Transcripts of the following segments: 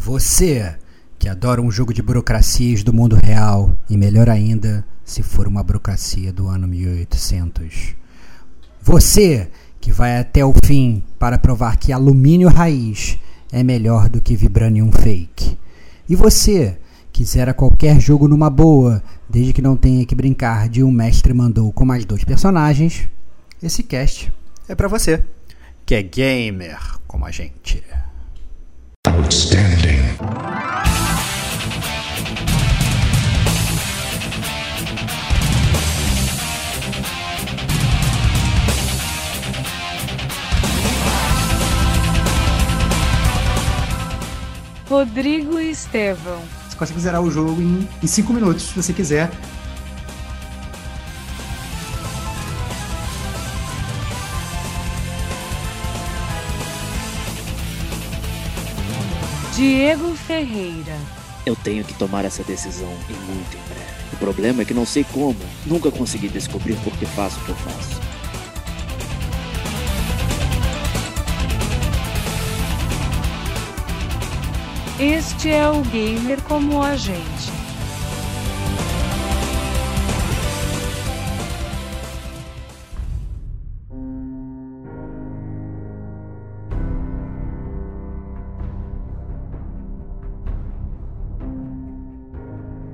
Você que adora um jogo de burocracias do mundo real e melhor ainda, se for uma burocracia do ano 1800. Você que vai até o fim para provar que alumínio raiz é melhor do que vibranium fake. E você que zera qualquer jogo numa boa, desde que não tenha que brincar de um mestre mandou com mais dois personagens, esse cast é para você, que é gamer como a gente. Outstanding. Rodrigo e Estevão. Você consegue zerar o jogo em 5 minutos, se você quiser. Diego Ferreira. Eu tenho que tomar essa decisão e muito em breve. O problema é que não sei como. Nunca consegui descobrir por que faço o que eu faço. Este é o Gamer como a gente.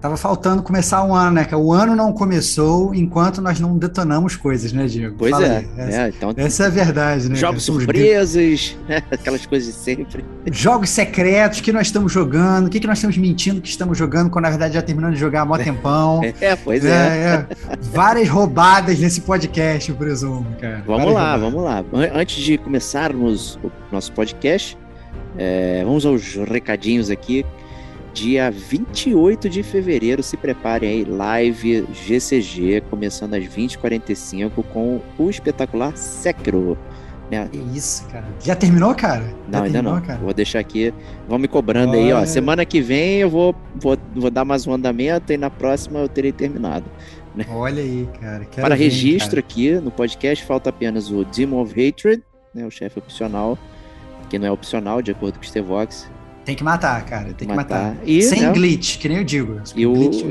Tava faltando começar o ano, né? Que o ano não começou enquanto nós não detonamos coisas, né, Diego? Pois Fala é. Essa, é, então, essa é a verdade, né? Jogos surpresas, né? aquelas coisas de sempre. Jogos secretos que nós estamos jogando, o que, que nós estamos mentindo que estamos jogando, quando na verdade já terminando de jogar há mó tempão. É, pois é. é. é. Várias roubadas nesse podcast, eu presumo, cara. Vamos Várias lá, roubadas. vamos lá. Antes de começarmos o nosso podcast, é, vamos aos recadinhos aqui dia 28 de fevereiro. Se preparem aí, live GCG, começando às 20h45 com o espetacular Sekiro. Né? Que isso, cara. Já terminou, cara? Já não, ainda não. Cara? Vou deixar aqui. Vão me cobrando Olha. aí, ó. Semana que vem eu vou, vou, vou dar mais um andamento e na próxima eu terei terminado. Né? Olha aí, cara. Quero Para registro cara. aqui no podcast, falta apenas o Demon of Hatred, né, o chefe opcional, que não é opcional, de acordo com o Stevox. Tem que matar, cara. Tem, que matar. E, Sem né? glitch, que nem eu digo. E o... Glitch,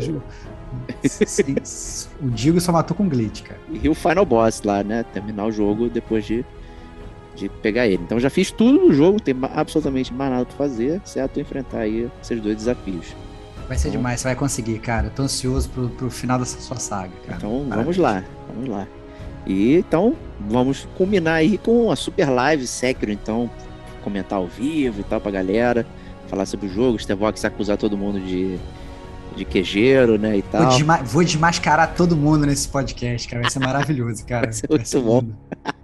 o Digo só matou com glitch, cara. E o final boss lá, né? Terminar o jogo depois de, de pegar ele. Então já fiz tudo no jogo, tem absolutamente mais nada pra fazer, certo? Enfrentar aí esses dois desafios. Vai ser então, demais, você vai conseguir, cara. tô ansioso pro, pro final dessa sua saga, cara. Então Parabéns. vamos lá, vamos lá. E então vamos combinar aí com a super live Sekiro, então comentar ao vivo e tal pra galera falar sobre o jogo, Stevox acusar todo mundo de, de quejeiro, né, e tal. Vou, desma vou, desmascarar todo mundo nesse podcast, cara, vai ser maravilhoso, cara. vai ser muito vai ser bom.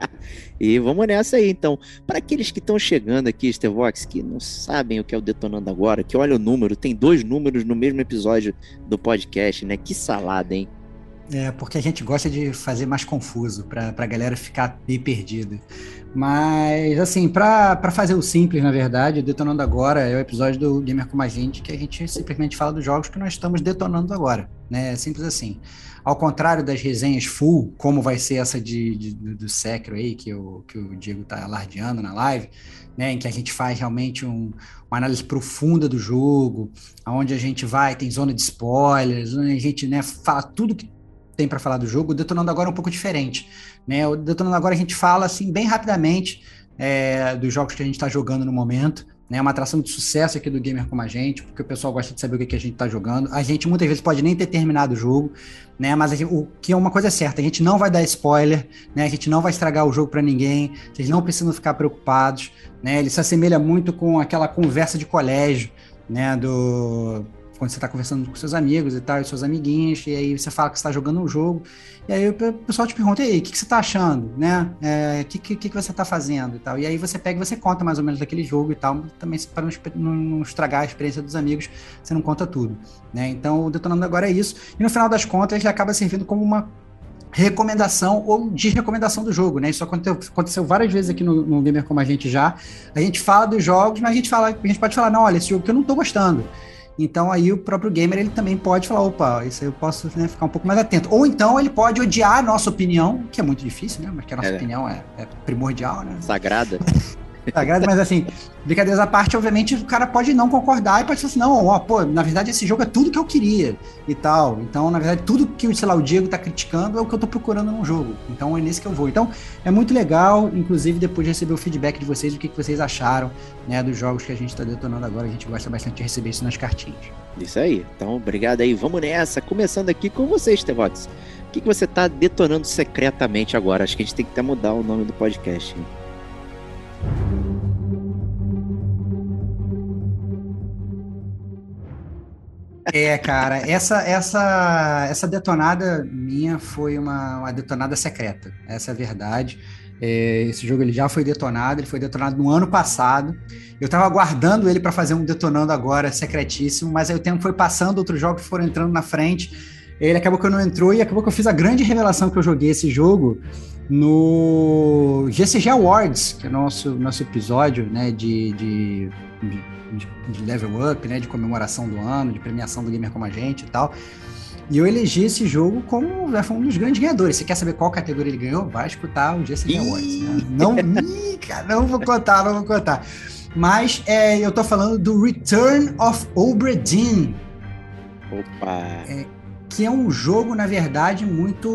e vamos nessa aí, então. Para aqueles que estão chegando aqui, Stevox, que não sabem o que é o Detonando Agora, que olha o número, tem dois números no mesmo episódio do podcast, né, que salada, hein? É, porque a gente gosta de fazer mais confuso, para a galera ficar meio perdida. Mas, assim, para fazer o simples, na verdade, Detonando Agora é o episódio do Gamer Como a Gente, que a gente simplesmente fala dos jogos que nós estamos detonando agora, né? É simples assim. Ao contrário das resenhas full, como vai ser essa de, de do Secro aí, que o, que o Diego tá alardeando na live, né, em que a gente faz realmente um, uma análise profunda do jogo, aonde a gente vai, tem zona de spoilers, a gente né, fala tudo que tem para falar do jogo. O Detonando Agora é um pouco diferente. Né? O Detonando Agora a gente fala assim bem rapidamente é, dos jogos que a gente está jogando no momento. Né? É uma atração de sucesso aqui do Gamer Como a Gente, porque o pessoal gosta de saber o que, que a gente está jogando. A gente muitas vezes pode nem ter terminado o jogo, né? mas gente, o que é uma coisa certa, a gente não vai dar spoiler, né? a gente não vai estragar o jogo para ninguém, vocês não precisam ficar preocupados. Né? Ele se assemelha muito com aquela conversa de colégio, né? do quando você está conversando com seus amigos e tal, e seus amiguinhos, e aí você fala que está jogando um jogo, e aí o pessoal te pergunta, aí, o que, que você está achando, né? O é, que, que, que você está fazendo e tal. E aí você pega e você conta mais ou menos daquele jogo e tal, também para não, estragar a experiência dos amigos, você não conta tudo, né? Então o Detonando Agora é isso, e no final das contas ele acaba servindo como uma recomendação ou desrecomendação do jogo, né? Isso aconteceu, aconteceu várias vezes aqui no, no Gamer Como a gente já. A gente fala dos jogos, mas a gente fala, a gente pode falar, não, olha, esse jogo que eu não estou gostando. Então aí o próprio gamer ele também pode falar, opa, isso aí eu posso né, ficar um pouco mais atento. Ou então ele pode odiar a nossa opinião, que é muito difícil, né? Mas que a nossa é. opinião é, é primordial, né? Sagrada. Sagrada, mas assim, brincadeiras à parte, obviamente o cara pode não concordar e pode falar assim, não, ó, pô, na verdade esse jogo é tudo que eu queria e tal. Então, na verdade, tudo que, sei lá, o Diego tá criticando é o que eu tô procurando num jogo. Então é nesse que eu vou. Então, é muito legal, inclusive depois de receber o feedback de vocês, o que, que vocês acharam, né, dos jogos que a gente tá detonando agora. A gente gosta bastante de receber isso nas cartinhas. Isso aí. Então, obrigado aí. Vamos nessa. Começando aqui com vocês, Tevotes. O que, que você tá detonando secretamente agora? Acho que a gente tem que até mudar o nome do podcast. Hein? É, cara, essa essa essa detonada minha foi uma, uma detonada secreta. Essa é a verdade. É, esse jogo ele já foi detonado, ele foi detonado no ano passado. Eu estava aguardando ele para fazer um detonando agora secretíssimo, mas aí o tempo foi passando, outros jogos foram entrando na frente. Ele acabou que eu não entrou e acabou que eu fiz a grande revelação que eu joguei esse jogo no GCG Awards, que é nosso nosso episódio, né, de, de, de de, level up, né? De comemoração do ano, de premiação do gamer como a gente e tal. E eu elegi esse jogo como né, um dos grandes ganhadores. Você quer saber qual categoria ele ganhou? Vai escutar o GCG Awards. Né? Não, ih, cara, não vou contar, não vou contar. Mas é, eu tô falando do Return of Obra Dinn. Opa! É, que é um jogo, na verdade, muito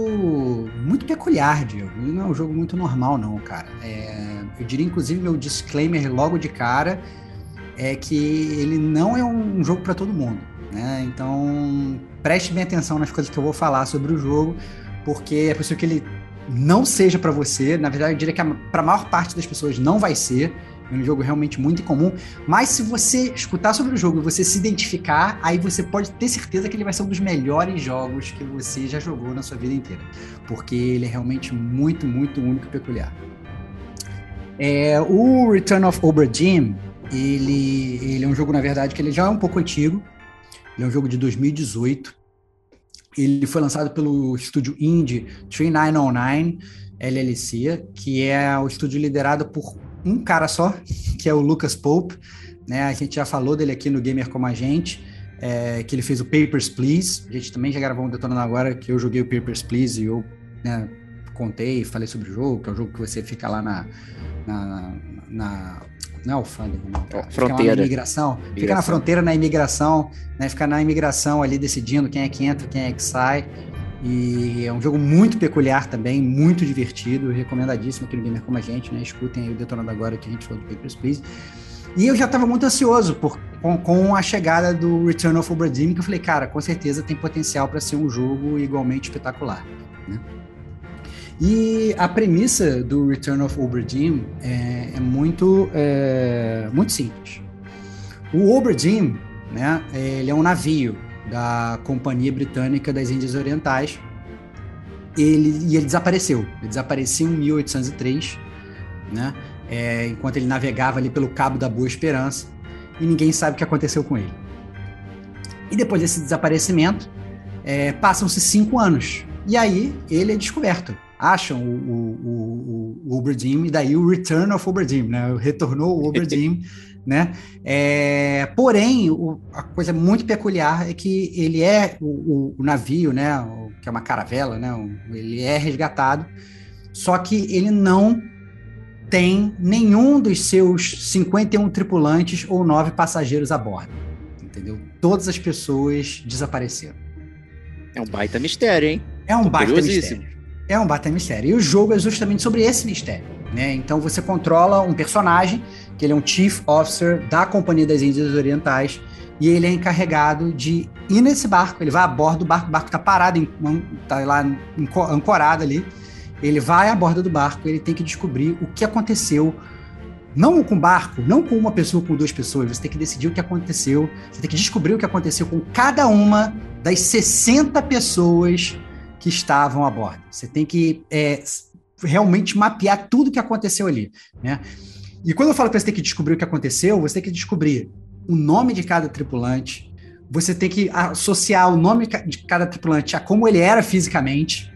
muito peculiar, Diego. Ele não é um jogo muito normal, não, cara. É, eu diria, inclusive, meu disclaimer logo de cara é que ele não é um jogo para todo mundo. Né? Então, preste bem atenção nas coisas que eu vou falar sobre o jogo, porque é possível que ele não seja para você. Na verdade, eu diria que para a maior parte das pessoas não vai ser. É um jogo realmente muito incomum. Mas se você escutar sobre o jogo e você se identificar, aí você pode ter certeza que ele vai ser um dos melhores jogos que você já jogou na sua vida inteira. Porque ele é realmente muito, muito único e peculiar. É, o Return of Obra ele, ele é um jogo, na verdade, que ele já é um pouco antigo. Ele é um jogo de 2018. Ele foi lançado pelo estúdio indie 3909 LLC, que é o estúdio liderado por um cara só, que é o Lucas Pope. Né? A gente já falou dele aqui no Gamer Como a Gente, é, que ele fez o Papers, Please. A gente também já gravou um detonando agora que eu joguei o Papers, Please e eu né, contei, falei sobre o jogo, que é um jogo que você fica lá na, na, na não é alfândega, não. Fronteira. Fica na imigração. Fica na fronteira, na imigração, né? Fica na imigração ali decidindo quem é que entra, quem é que sai. E é um jogo muito peculiar também, muito divertido, recomendadíssimo aqui no Gamer Como a Gente, né? Escutem aí o Detonando Agora que a gente falou do Papers, Please. E eu já estava muito ansioso por, com, com, a chegada do Return of Obra que eu falei, cara, com certeza tem potencial para ser um jogo igualmente espetacular, né? E a premissa do Return of Obra é, é muito, é, muito simples. O Obra né, ele é um navio da Companhia Britânica das Índias Orientais. Ele, e ele desapareceu. Ele desapareceu em 1803, né, é, enquanto ele navegava ali pelo Cabo da Boa Esperança, e ninguém sabe o que aconteceu com ele. E depois desse desaparecimento, é, passam-se cinco anos. E aí ele é descoberto acham o, o, o, o Oberdeen, e daí o Return of Oberdeen, né? Retornou o Oberdeen, né? É, porém, o, a coisa muito peculiar é que ele é o, o navio, né? que é uma caravela, né? ele é resgatado, só que ele não tem nenhum dos seus 51 tripulantes ou nove passageiros a bordo. Entendeu? Todas as pessoas desapareceram. É um baita mistério, hein? É um Tô baita mistério. É um baita mistério. E o jogo é justamente sobre esse mistério. Né? Então você controla um personagem, que ele é um Chief Officer da Companhia das Índias Orientais, e ele é encarregado de ir nesse barco. Ele vai a bordo do barco, o barco está parado, está lá ancorado ali. Ele vai a bordo do barco, ele tem que descobrir o que aconteceu. Não com o barco, não com uma pessoa, com duas pessoas. Você tem que decidir o que aconteceu. Você tem que descobrir o que aconteceu com cada uma das 60 pessoas que estavam a bordo. Você tem que é, realmente mapear tudo o que aconteceu ali, né? E quando eu falo que você tem que descobrir o que aconteceu, você tem que descobrir o nome de cada tripulante, você tem que associar o nome de cada tripulante a como ele era fisicamente,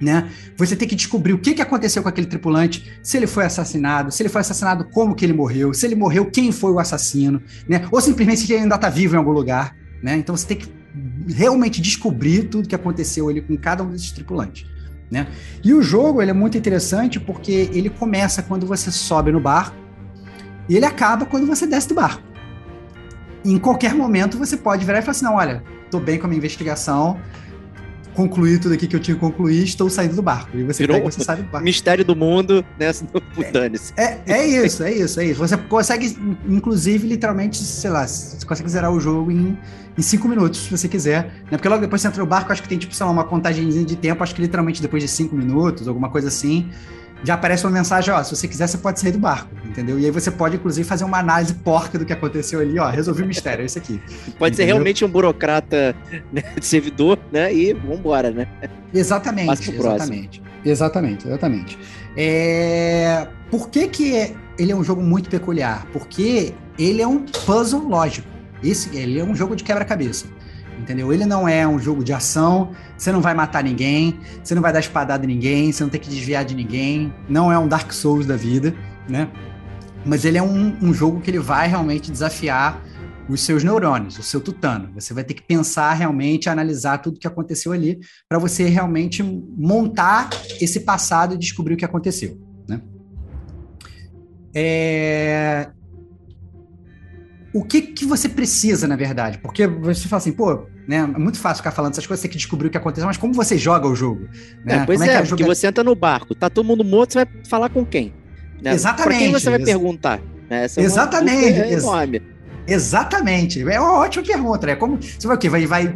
né? Você tem que descobrir o que, que aconteceu com aquele tripulante, se ele foi assassinado, se ele foi assassinado, como que ele morreu, se ele morreu, quem foi o assassino, né? Ou simplesmente se ele ainda está vivo em algum lugar, né? Então você tem que realmente descobrir tudo que aconteceu ali com cada um desses tripulantes, né? E o jogo ele é muito interessante porque ele começa quando você sobe no barco e ele acaba quando você desce do barco. Em qualquer momento você pode virar e falar assim, não, olha, tô bem com a minha investigação, concluí tudo aqui que eu tinha que concluir, estou saindo do barco. E você Virou pega, você sai do barco. Mistério do mundo, né? Dane-se. É, é isso, é isso, é isso. Você consegue, inclusive, literalmente, sei lá, você consegue zerar o jogo em, em cinco minutos, se você quiser. Né? Porque logo depois você entra no barco, acho que tem, tipo, sei lá, uma contagemzinha de tempo, acho que literalmente depois de cinco minutos, alguma coisa assim, já aparece uma mensagem, ó, se você quiser, você pode sair do barco, entendeu? E aí você pode, inclusive, fazer uma análise porca do que aconteceu ali, ó, resolvi o mistério, é isso aqui. Pode ser Entendeu? realmente um burocrata né, de servidor, né? E vambora, né? Exatamente, pro próximo. exatamente. Exatamente, exatamente. É... Por que, que ele é um jogo muito peculiar? Porque ele é um puzzle lógico. Esse, ele é um jogo de quebra-cabeça. Entendeu? Ele não é um jogo de ação, você não vai matar ninguém, você não vai dar espadada em ninguém, você não tem que desviar de ninguém, não é um Dark Souls da vida, né? Mas ele é um, um jogo que ele vai realmente desafiar os seus neurônios, o seu tutano. Você vai ter que pensar realmente, analisar tudo que aconteceu ali, para você realmente montar esse passado e descobrir o que aconteceu. Né? É... O que, que você precisa, na verdade? Porque você fala assim, pô, né, é muito fácil ficar falando essas coisas, você tem que descobrir o que aconteceu, mas como você joga o jogo? Né? É, pois Como é, que a porque joga- você entra no barco, tá todo mundo morto, você vai falar com quem? Né? Exatamente, Pra quem você vai ex- perguntar? Né, Essa é Exatamente, ex- enorme. Exatamente. É uma ótima pergunta, né? Como você vai o quê? Vai, vai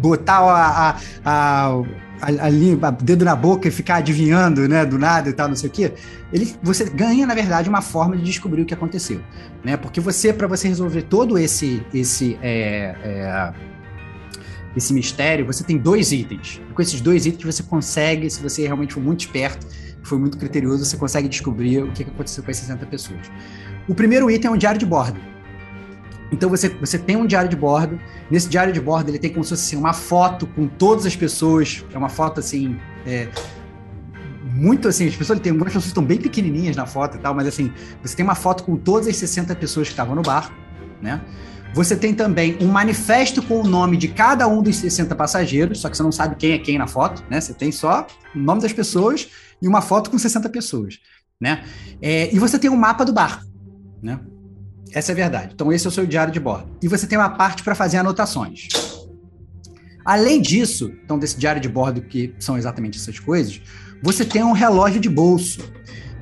botar a, a, a, ali, dedo na boca e ficar adivinhando, né? Do nada e tal, não sei o quê. Ele, você ganha, na verdade, uma forma de descobrir o que aconteceu, né? Porque você, para você resolver todo esse esse é, é, esse mistério, você tem dois itens. E com esses dois itens você consegue, se você realmente for muito esperto, foi muito criterioso, você consegue descobrir o que aconteceu com as 60 pessoas. O primeiro item é um diário de bordo. Então você, você tem um diário de bordo. Nesse diário de bordo ele tem como se fosse assim, uma foto com todas as pessoas. É uma foto assim. é, muito assim, as pessoas tem algumas pessoas que estão bem pequenininhas na foto e tal, mas assim, você tem uma foto com todas as 60 pessoas que estavam no barco, né? Você tem também um manifesto com o nome de cada um dos 60 passageiros, só que você não sabe quem é quem na foto, né? Você tem só o nome das pessoas e uma foto com 60 pessoas, né? É, e você tem um mapa do barco, né? Essa é a verdade. Então, esse é o seu diário de bordo. E você tem uma parte para fazer anotações. Além disso, então, desse diário de bordo, que são exatamente essas coisas, você tem um relógio de bolso.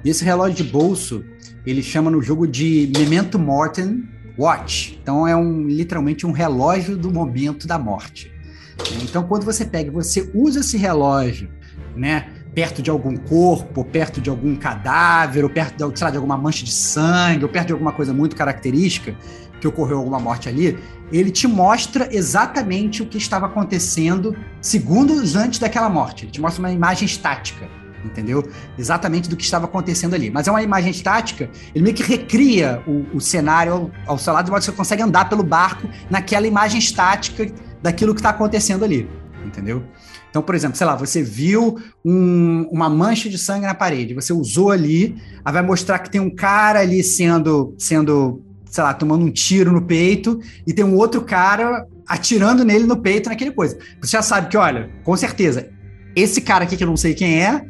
E esse relógio de bolso, ele chama no jogo de Memento Mortem Watch. Então, é um, literalmente um relógio do momento da morte. Então, quando você pega você usa esse relógio, né? Perto de algum corpo, perto de algum cadáver, ou perto de, lá, de alguma mancha de sangue, ou perto de alguma coisa muito característica que ocorreu alguma morte ali, ele te mostra exatamente o que estava acontecendo segundos antes daquela morte. Ele te mostra uma imagem estática, entendeu? Exatamente do que estava acontecendo ali. Mas é uma imagem estática, ele meio que recria o, o cenário ao, ao seu lado, de modo que você consegue andar pelo barco naquela imagem estática daquilo que está acontecendo ali, entendeu? Então, por exemplo, sei lá, você viu um- uma mancha de sangue na parede, você usou ali, aí vai mostrar que tem um cara ali sendo, sendo, sei lá, tomando um tiro no peito, e tem um outro cara atirando nele no peito naquele coisa. Você já sabe que, olha, com certeza, esse cara aqui que eu não sei quem é,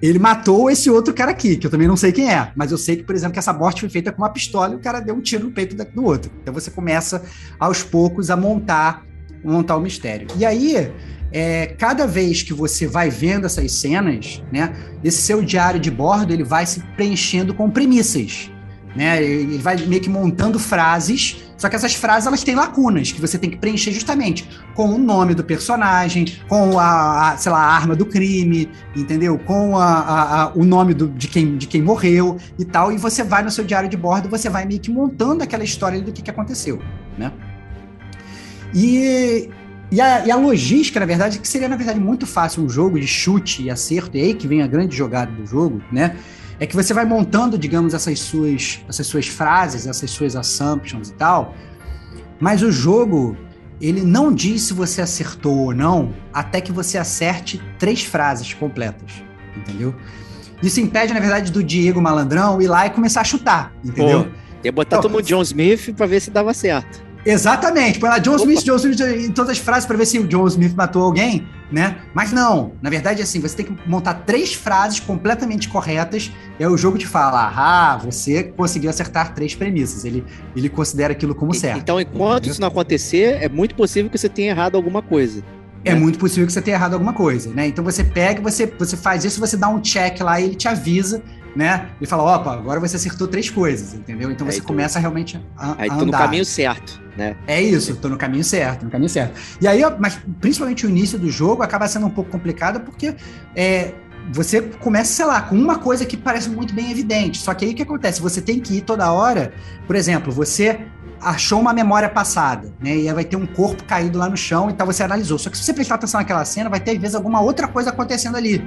ele matou esse outro cara aqui, que eu também não sei quem é. Mas eu sei que, por exemplo, que essa morte foi feita com uma pistola e o cara deu um tiro no peito do outro. Então você começa, aos poucos, a montar, montar o mistério. E aí, é, cada vez que você vai vendo essas cenas, né, esse seu diário de bordo ele vai se preenchendo com premissas, né? Ele vai meio que montando frases, só que essas frases elas têm lacunas que você tem que preencher justamente com o nome do personagem, com a, a, sei lá, a arma do crime, entendeu? Com a, a- o nome do- de, quem, de quem morreu e tal. E você vai no seu diário de bordo, você vai meio que montando aquela história do que, que aconteceu, né? E, e, a, e a logística, na verdade, que seria, na verdade, muito fácil um jogo de chute e acerto, e aí que vem a grande jogada do jogo, né? É que você vai montando, digamos, essas suas, essas suas frases, essas suas assumptions e tal, mas o jogo, ele não diz se você acertou ou não, até que você acerte três frases completas, entendeu? Isso impede, na verdade, do Diego Malandrão ir lá e começar a chutar, entendeu? Pô, ia botar então, todo mundo John Smith para ver se dava certo. Exatamente, põe lá John. Smith, John Smith em todas as frases para ver se o John Smith matou alguém, né? Mas não, na verdade, assim, você tem que montar três frases completamente corretas, e aí o jogo te fala, ah, você conseguiu acertar três premissas, ele, ele considera aquilo como certo. Então, enquanto entendeu? isso não acontecer, é muito possível que você tenha errado alguma coisa. É muito possível que você tenha errado alguma coisa, né? Então você pega, você, você faz isso, você dá um check lá e ele te avisa né? E fala, opa, agora você acertou três coisas, entendeu? Então aí você tu, começa realmente a, aí a tô no caminho certo, né? É isso, tô no caminho certo, no caminho certo. E aí, mas principalmente o início do jogo acaba sendo um pouco complicado porque é, você começa, sei lá, com uma coisa que parece muito bem evidente. Só que aí o que acontece? Você tem que ir toda hora, por exemplo, você achou uma memória passada, né? E aí vai ter um corpo caído lá no chão, então você analisou. Só que se você prestar atenção naquela cena, vai ter às vezes alguma outra coisa acontecendo ali.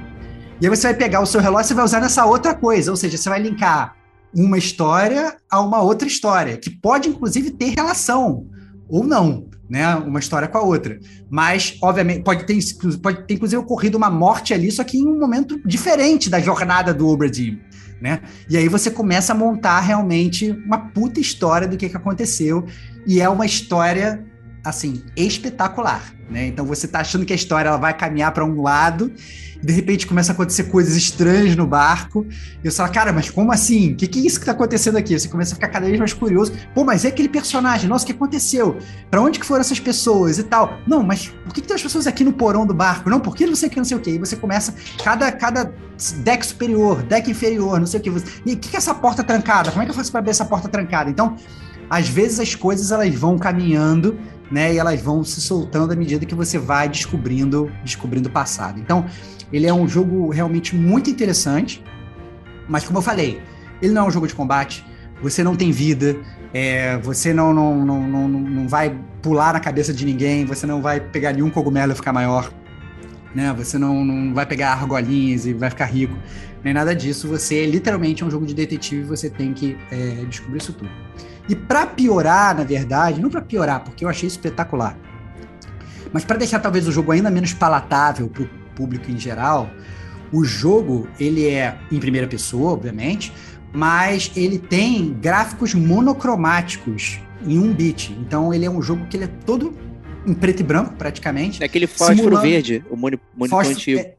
E aí você vai pegar o seu relógio e vai usar nessa outra coisa, ou seja, você vai linkar uma história a uma outra história, que pode inclusive ter relação ou não, né? Uma história com a outra. Mas, obviamente, pode ter, pode ter inclusive ocorrido uma morte ali, só que em um momento diferente da jornada do Obradin, né? E aí você começa a montar realmente uma puta história do que, que aconteceu. E é uma história assim, espetacular, né? Então você tá achando que a história ela vai caminhar para um lado de repente começa a acontecer coisas estranhas no barco. E você fala, cara, mas como assim? O que, que é isso que tá acontecendo aqui? Você começa a ficar cada vez mais curioso. Pô, mas é aquele personagem, nossa, o que aconteceu? Para onde que foram essas pessoas e tal? Não, mas por que, que tem as pessoas aqui no porão do barco? Não, por que não sei o que, não sei o que. E você começa, cada, cada deck superior, deck inferior, não sei o que. E o que, que é essa porta trancada? Como é que eu faço para abrir essa porta trancada? Então, às vezes as coisas elas vão caminhando, né? E elas vão se soltando à medida que você vai descobrindo, descobrindo o passado. Então, ele é um jogo realmente muito interessante, mas como eu falei, ele não é um jogo de combate, você não tem vida, é, você não, não, não, não, não vai pular na cabeça de ninguém, você não vai pegar nenhum cogumelo e ficar maior, né? Você não, não vai pegar argolinhas e vai ficar rico, nem nada disso. Você literalmente é um jogo de detetive e você tem que é, descobrir isso tudo. E para piorar, na verdade, não para piorar, porque eu achei espetacular, mas para deixar talvez o jogo ainda menos palatável para o público em geral, o jogo ele é em primeira pessoa, obviamente, mas ele tem gráficos monocromáticos em um bit. Então ele é um jogo que ele é todo em preto e branco, praticamente. É aquele fósforo verde, o monitor fósforo... antigo. É,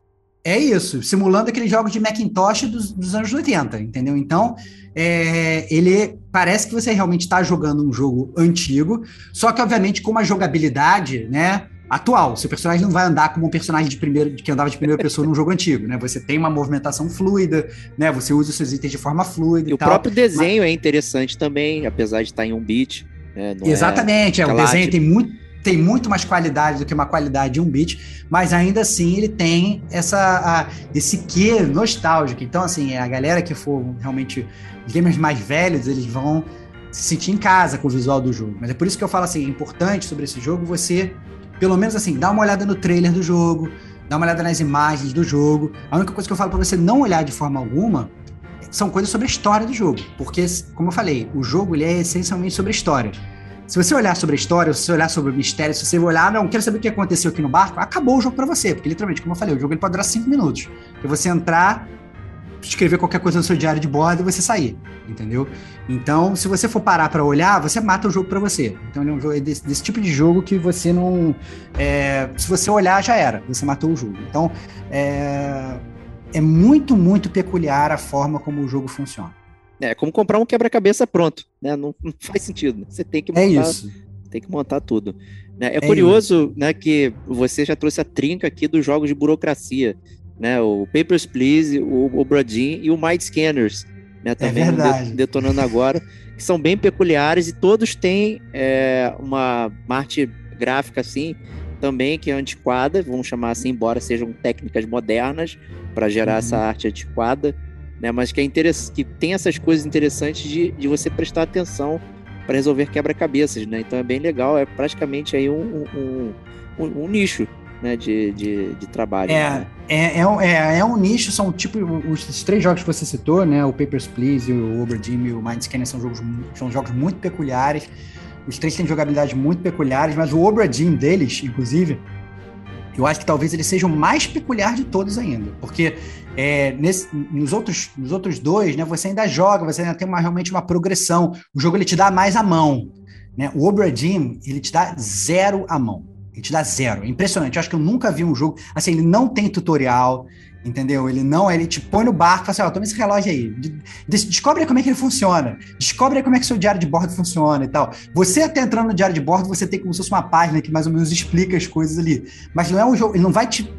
é, isso, simulando aqueles jogos de Macintosh dos, dos anos 80, entendeu? Então, é, ele parece que você realmente está jogando um jogo antigo, só que, obviamente, com uma jogabilidade, né? atual. Seu personagem não vai andar como um personagem de primeiro, que andava de primeira pessoa num jogo antigo, né? Você tem uma movimentação fluida, né? Você usa os seus itens de forma fluida. E, e o tal. próprio desenho mas... é interessante também, apesar de estar em um bit. Né? É Exatamente, é, é o desenho tem muito tem muito mais qualidade do que uma qualidade de um bit, mas ainda assim ele tem essa, a, esse quê nostálgico. Então, assim, a galera que for realmente gamers mais velhos, eles vão se sentir em casa com o visual do jogo. Mas é por isso que eu falo assim, é importante sobre esse jogo você pelo menos assim, dá uma olhada no trailer do jogo, dá uma olhada nas imagens do jogo. A única coisa que eu falo para você não olhar de forma alguma são coisas sobre a história do jogo, porque como eu falei, o jogo ele é essencialmente sobre a história. Se você olhar sobre a história, se você olhar sobre o mistério, se você olhar, não, quero saber o que aconteceu aqui no barco, acabou o jogo para você, porque literalmente, como eu falei, o jogo ele pode durar cinco minutos. E você entrar, escrever qualquer coisa no seu diário de bordo e você sair, entendeu? Então, se você for parar para olhar, você mata o jogo para você. Então, ele é um jogo desse, desse, tipo de jogo que você não. É, se você olhar, já era, você matou o jogo. Então, é, é muito, muito peculiar a forma como o jogo funciona. É como comprar um quebra-cabeça pronto, né? Não, não, faz sentido. Você tem que é montar, é isso. tem que montar tudo. É, é curioso, isso. né, que você já trouxe a trinca aqui dos jogos de burocracia né? O Papers, Please, o, o Brodin e o Mind Scanners, né? É também é detonando agora, que são bem peculiares e todos têm é, uma arte gráfica assim também que é antiquada, vamos chamar assim, embora sejam técnicas modernas para gerar uhum. essa arte antiquada, né? Mas que é que tem essas coisas interessantes de, de você prestar atenção para resolver quebra-cabeças, né? Então é bem legal, é praticamente aí um, um, um, um nicho né, de, de, de trabalho. É, né? é, é, é, é, um nicho, são tipo os, três jogos que você citou, né? O Papers, Please, o Oberdime e o Mind Scanner são jogos, são jogos muito peculiares. Os três têm jogabilidades muito peculiares, mas o Obra Dinn deles, inclusive, eu acho que talvez ele seja o mais peculiar de todos ainda. Porque é, nesse, nos, outros, nos outros dois, né, você ainda joga, você ainda tem uma, realmente uma progressão. O jogo ele te dá mais a mão. Né? O Obra Dinn, ele te dá zero a mão. Ele te dá zero. É impressionante. Eu acho que eu nunca vi um jogo. Assim, ele não tem tutorial, entendeu? Ele não, ele te põe no barco e fala assim: ó, toma esse relógio aí. descobre como é que ele funciona. Descobre como é que seu diário de bordo funciona e tal. Você até entrando no diário de bordo, você tem como se fosse uma página que mais ou menos explica as coisas ali. Mas não é um jogo, ele não vai te.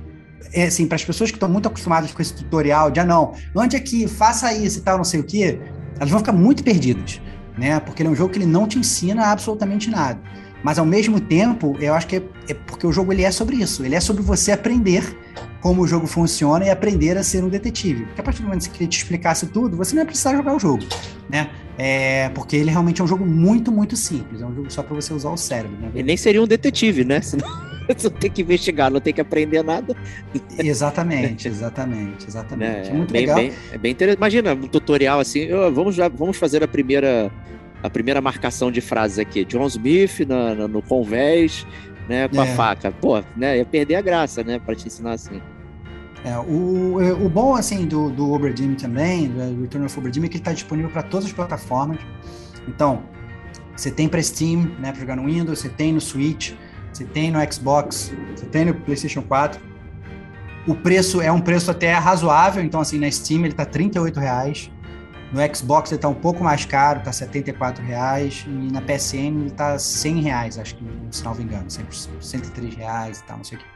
É, assim, para as pessoas que estão muito acostumadas com esse tutorial, de ah, não, onde é que faça isso e tal, não sei o quê, elas vão ficar muito perdidas, né? Porque ele é um jogo que ele não te ensina absolutamente nada. Mas ao mesmo tempo, eu acho que é, é, porque o jogo ele é sobre isso. Ele é sobre você aprender como o jogo funciona e aprender a ser um detetive. Porque a partir do momento que ele te explicasse tudo, você não ia precisar jogar o jogo, né? É, porque ele realmente é um jogo muito, muito simples. É um jogo só para você usar o cérebro. Né? E nem seria um detetive, né? Senão não tem que investigar, não tem que aprender nada. Exatamente, exatamente, exatamente. É, é muito bem, legal. Bem, é bem interessante. Imagina um tutorial assim, vamos, vamos fazer a primeira a primeira marcação de frases aqui, John Smith na, na, no convés, né, com é. a faca. Pô, né, ia perder a graça, né, para te ensinar assim. É, o, o bom, assim, do, do Oberdime também, do Return of Oberdime, é que ele está disponível para todas as plataformas. Então, você tem para Steam, né, para jogar no Windows, você tem no Switch, você tem no Xbox, você tem no PlayStation 4. O preço é um preço até razoável, então, assim, na Steam ele está R$ reais no Xbox ele está um pouco mais caro, está R$ reais e na PSN ele está R$ reais, acho que, se não me engano, R$ reais e tal, não sei o que.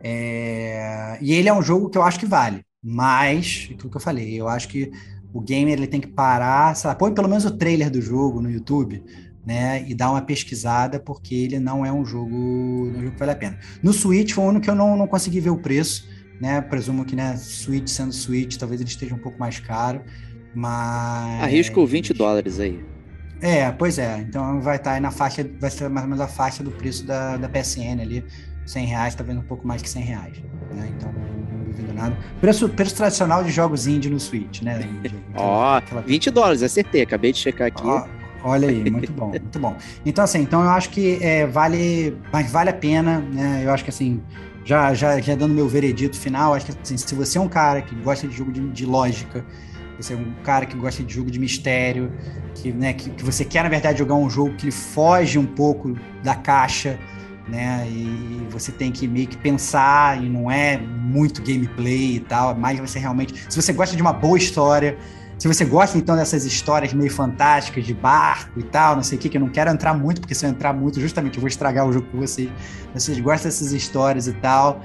É... E ele é um jogo que eu acho que vale, mas, aquilo que eu falei, eu acho que o gamer ele tem que parar, sei lá, põe pelo menos o trailer do jogo no YouTube, né, e dar uma pesquisada, porque ele não é um jogo, um jogo que vale a pena. No Switch foi o único que eu não, não consegui ver o preço, né, presumo que, né, Switch sendo Switch, talvez ele esteja um pouco mais caro, mas. Arrisco 20 dólares aí. É, pois é. Então vai estar tá aí na faixa, vai ser mais ou menos a faixa do preço da, da PSN ali. 100 reais, vendo um pouco mais que 100 reais. Né? Então não, duvido nada. Preço, preço tradicional de jogos indie no Switch, né? Ó, oh, 20 dólares, acertei, acabei de checar aqui. Oh, olha aí, muito bom, muito bom. Então, assim, então eu acho que é, vale, mas vale a pena, né? Eu acho que assim, já, já, já dando meu veredito final, acho que assim, se você é um cara que gosta de jogo de, de lógica você é um cara que gosta de jogo de mistério, que, né, que, que, você quer, na verdade, jogar um jogo que ele foge um pouco da caixa, né? E você tem que meio que pensar, e não é muito gameplay e tal, mas você realmente. Se você gosta de uma boa história, se você gosta então dessas histórias meio fantásticas de barco e tal, não sei o que, que eu não quero entrar muito, porque se eu entrar muito, justamente eu vou estragar o jogo com vocês. Vocês gostam dessas histórias e tal,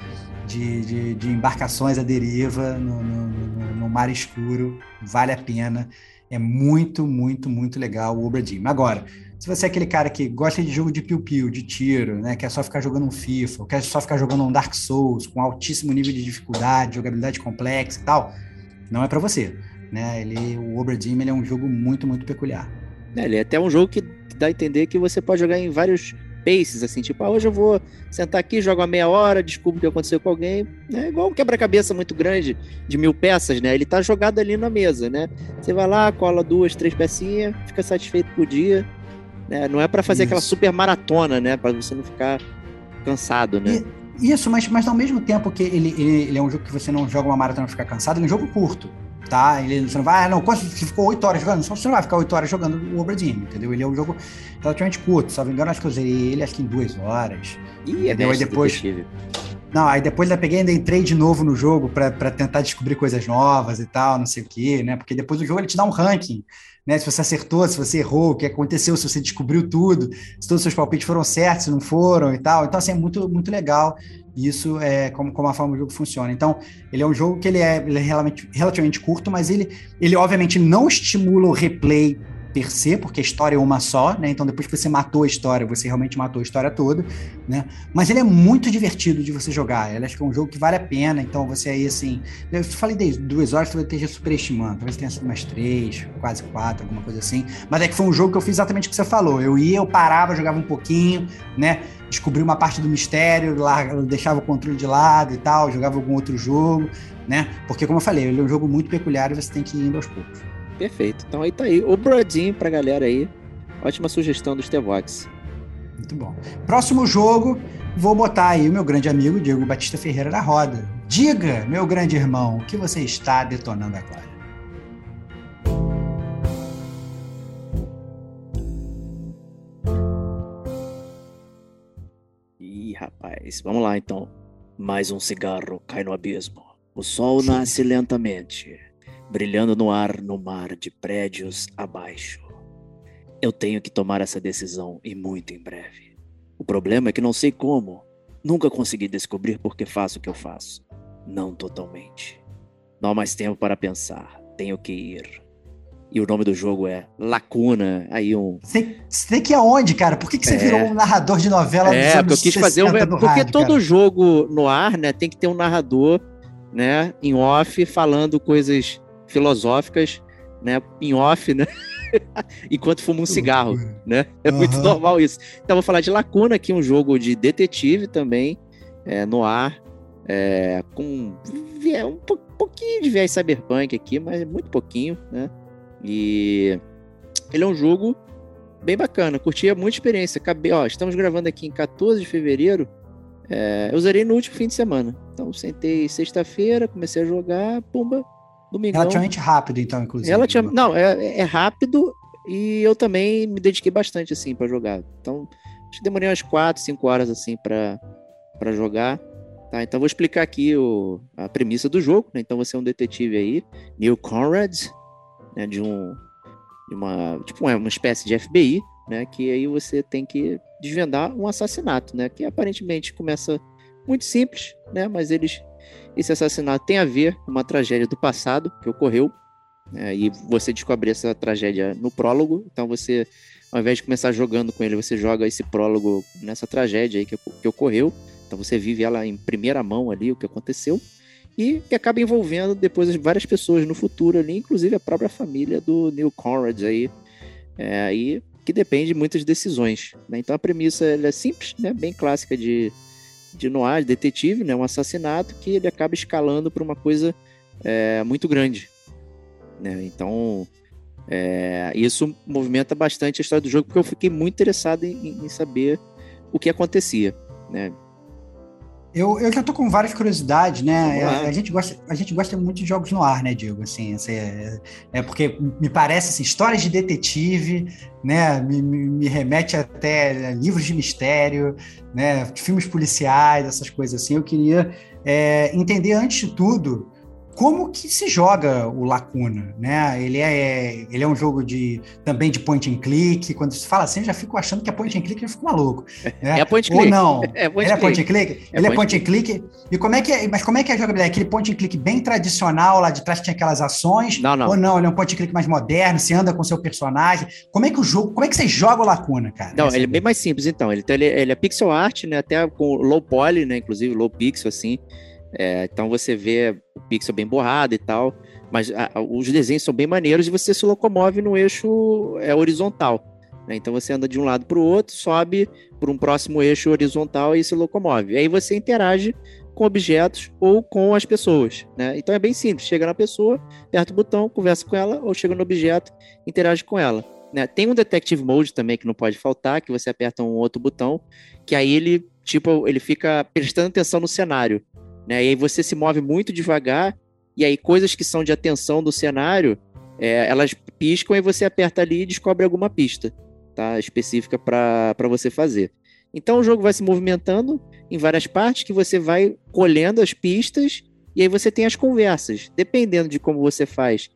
de, de, de embarcações à deriva no, no, no, no, mar escuro, vale a pena. É muito, muito, muito legal o Obra Agora, se você é aquele cara que gosta de jogo de piu-piu, de tiro, né, quer só ficar jogando um FIFA, quer só ficar jogando um Dark Souls com altíssimo nível de dificuldade, jogabilidade complexa e tal, não é para você. Né? Ele, o Obra ele é um jogo muito, muito peculiar. É, ele é até um jogo que dá a entender que você pode jogar em vários paces, assim, tipo, ah, hoje eu vou sentar aqui, jogo uma meia hora, descubro o que aconteceu com alguém. É igual um quebra-cabeça muito grande, de mil peças, né? Ele tá jogado ali na mesa, né? Você vai lá, cola duas, três pecinhas, fica satisfeito por dia. Né? Não é para fazer Isso. aquela super maratona, né? Para você não ficar cansado, né? E, isso, mas, mas ao mesmo tempo que ele, ele, ele, é um jogo que você não joga uma maratona pra ficar cansado, ele é um jogo curto tá? Ele, você não vai, ah, não, você ficou 8 horas jogando, só você não vai ficar 8 horas jogando o Oberdin, entendeu? Ele é um jogo relativamente curto, se não me engano, acho que eu usei ele acho que em 2 horas. Ih, é Aí depois. Não, aí depois eu peguei ainda entrei de novo no jogo para tentar descobrir coisas novas e tal, não sei o quê, né? Porque depois o jogo ele te dá um ranking, né? Se você acertou, se você errou, o que aconteceu, se você descobriu tudo, se todos os seus palpites foram certos, se não foram e tal. Então, assim, é muito, muito legal. Isso é como, como a forma do jogo funciona. Então, ele é um jogo que ele é, ele é relativamente, relativamente curto, mas ele, ele obviamente não estimula o replay per se, porque a história é uma só, né? Então depois que você matou a história, você realmente matou a história toda, né? Mas ele é muito divertido de você jogar. Ele acho que é um jogo que vale a pena. Então você aí assim, eu falei de duas horas, talvez esteja superestimando, talvez tenha sido mais três, quase quatro, alguma coisa assim. Mas é que foi um jogo que eu fiz exatamente o que você falou. Eu ia, eu parava, jogava um pouquinho, né? Descobri uma parte do mistério, lá, deixava o controle de lado e tal, jogava algum outro jogo, né? Porque como eu falei, ele é um jogo muito peculiar e você tem que ir indo aos poucos. Perfeito. Então aí tá aí. O Brodinho pra galera aí. Ótima sugestão do Stevox. Muito bom. Próximo jogo, vou botar aí o meu grande amigo Diego Batista Ferreira na roda. Diga, meu grande irmão, o que você está detonando agora? Ih, rapaz, vamos lá então. Mais um cigarro cai no abismo. O sol nasce lentamente, brilhando no ar no mar de prédios abaixo. Eu tenho que tomar essa decisão e muito em breve. O problema é que não sei como. Nunca consegui descobrir por que faço o que eu faço. Não totalmente. Não há mais tempo para pensar. Tenho que ir. E o nome do jogo é Lacuna. Aí um. Você tem que ir aonde, cara? Por que, que você É. virou um narrador de novela É, porque eu quis fazer um. 60 no Porque rádio, todo cara? jogo no ar, né, tem que ter um narrador, né, em off, falando coisas filosóficas, né, em off, né, enquanto fuma um cigarro, né? É muito Aham. normal isso. Então vou falar de Lacuna aqui, um jogo de detetive também, é, no ar, é, com um po- pouquinho de viés cyberpunk aqui, mas muito pouquinho, né? E ele é um jogo bem bacana, curti muita experiência. Acabei, ó, estamos gravando aqui em 14 de fevereiro. é, eu zerei no último fim de semana. Então sentei sexta-feira, comecei a jogar, pumba, domingão. Relativamente rápido, então, inclusive. Relativamente, não, é, é rápido e eu também me dediquei bastante assim para jogar. Então, acho que demorei umas 4, 5 horas assim para para jogar. Tá, então vou explicar aqui o, a premissa do jogo, né? Então você é um detetive aí, Neil Conrad, né, de um de uma, tipo, é uma espécie de FBI, né, que aí você tem que desvendar um assassinato, né, que aparentemente começa muito simples, né, mas eles esse assassinato tem a ver com uma tragédia do passado que ocorreu, né, e você descobre essa tragédia no prólogo, então você, ao invés de começar jogando com ele, você joga esse prólogo nessa tragédia aí que, que ocorreu, então você vive ela em primeira mão ali, o que aconteceu, e que acaba envolvendo depois várias pessoas no futuro ali, inclusive a própria família do Neil Conrad aí, é, aí que depende de muitas decisões. né? Então a premissa é simples, né? bem clássica de, de noir, de detetive, né? um assassinato que ele acaba escalando para uma coisa é, muito grande. Né? Então é, isso movimenta bastante a história do jogo, porque eu fiquei muito interessado em, em saber o que acontecia. Né? Eu, eu já tô com várias curiosidades, né? A, a gente gosta, a gente gosta muito de jogos no ar, né, Diego? Assim, assim, é, é porque me parece assim, histórias de detetive, né? Me, me, me remete até livros de mistério, né? Filmes policiais, essas coisas assim. Eu queria é, entender antes de tudo como que se joga o Lacuna, né? Ele é, ele é um jogo de também de point and click. Quando se fala assim, eu já fico achando que é point and click, eu fico maluco. Né? É point Ou click. não? É point ele é point click. and click? É ele é point point and click. E como é que é, mas como é que é a jogabilidade? Aquele point and click bem tradicional, lá de trás tinha aquelas ações? Não, não. Ou não, ele é um point and click mais moderno, você anda com seu personagem. Como é que o jogo, como é que você joga o Lacuna, cara? Não, Essa ele é é bem mais simples, então. Ele, ele, ele é pixel art, né? Até com low poly, né? Inclusive low pixel, assim. É, então você vê pixel bem borrado e tal. Mas a- a- os desenhos são bem maneiros e você se locomove no eixo é, horizontal. né? Então você anda de um lado para o outro, sobe por um próximo eixo horizontal e se locomove. Aí você interage com objetos ou com as pessoas. Né? Então é bem simples. Chega na pessoa, aperta o botão, conversa com ela, ou chega no objeto, interage com ela. né? Tem um Detective Mode também que não pode faltar, que você aperta um outro botão, que aí ele, tipo, ele fica prestando atenção no cenário. Né? E aí você se move muito devagar, e aí coisas que são de atenção do cenário, é, elas piscam e você aperta ali e descobre alguma pista, tá? Específica para você fazer. Então o jogo vai se movimentando em várias partes que você vai colhendo as pistas e aí você tem as conversas. Dependendo de como você faz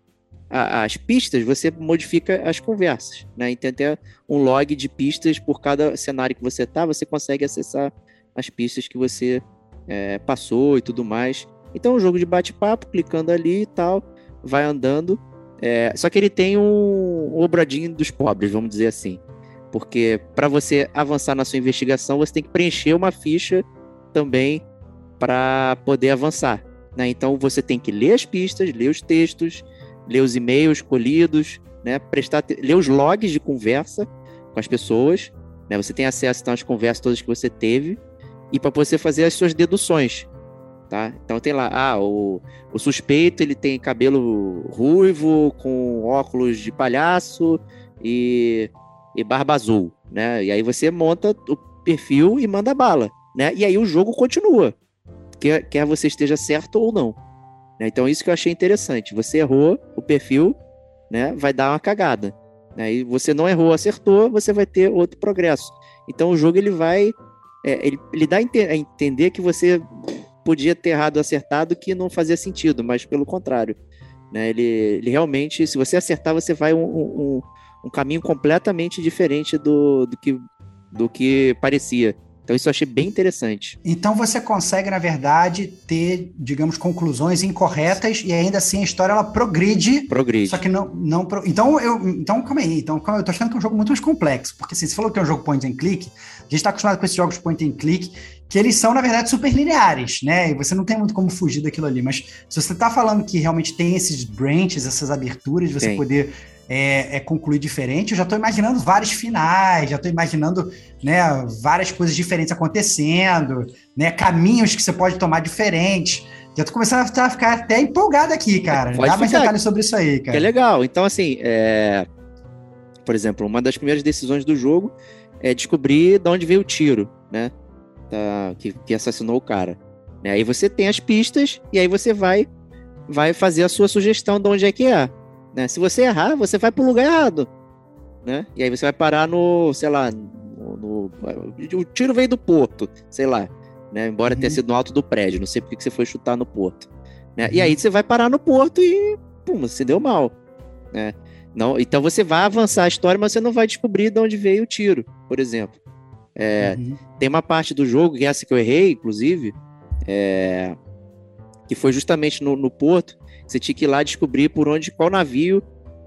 a- as pistas, você modifica as conversas, né? Então tem até um log de pistas por cada cenário que você tá, você consegue acessar as pistas que você é, passou e tudo mais. Então é um jogo de bate-papo, clicando ali e tal, vai andando. É, só que ele tem um, obradinho dos pobres, vamos dizer assim. Porque para você avançar na sua investigação, você tem que preencher uma ficha também para poder avançar. né? Então você tem que ler as pistas, ler os textos, ler os e-mails colhidos, né? prestar, ler os logs de conversa com as pessoas. Né? Você tem acesso então, às conversas todas que você teve e para você fazer as suas deduções. Tá? Então tem lá, ah, o, o suspeito ele tem cabelo ruivo, com óculos de palhaço e e barba azul, né? E aí você monta o perfil e manda bala, né? E aí o jogo continua, quer, quer você esteja certo ou não. Né? Então isso que eu achei interessante. Você errou o perfil, né? Vai dar uma cagada. Né? E você não errou, acertou, você vai ter outro progresso. Então o jogo ele vai, é, ele, ele dá a entender que você podia ter errado, acertado, que não fazia sentido, mas pelo contrário. Né? Ele, ele realmente, se você acertar, você vai um, um, um caminho completamente diferente do, do, que, do que parecia. Então isso eu achei bem interessante. Então você consegue, na verdade, ter, digamos, conclusões incorretas e ainda assim a história ela progride. Progride. Só que não. não pro... Então, eu, então, calma aí. Então, eu tô achando que é um jogo muito mais complexo. Porque assim, você falou que é um jogo point and click, a gente está acostumado com esses jogos point and click, que eles são, na verdade, super lineares, né? E você não tem muito como fugir daquilo ali. Mas se você está falando que realmente tem esses branches, essas aberturas, você tem. poder é, é, concluir diferente, eu já estou imaginando vários finais, já estou imaginando né, várias coisas diferentes acontecendo, né, caminhos que você pode tomar diferentes. Já estou começando a ficar até empolgado aqui, cara. Pode Dá mais detalhes sobre isso aí, cara. Que é legal. Então, assim, é... por exemplo, uma das primeiras decisões do jogo é descobrir de onde veio o tiro, né? Tá... Que, que assassinou o cara. Né? Aí você tem as pistas e aí você vai vai fazer a sua sugestão de onde é que é. Né? Se você errar, você vai para o lugar errado. Né? E aí você vai parar no, sei lá, no, no, o tiro veio do porto, sei lá, né? Embora uhum. tenha sido no alto do prédio, não sei porque que você foi chutar no porto. Né? Uhum. E aí você vai parar no porto e, pum, você deu mal, né? Não, então você vai avançar a história, mas você não vai descobrir de onde veio o tiro, por exemplo. É, uhum. Tem uma parte do jogo, que é essa que eu errei, inclusive, é, que foi justamente no, no porto, você tinha que ir lá descobrir por onde, qual navio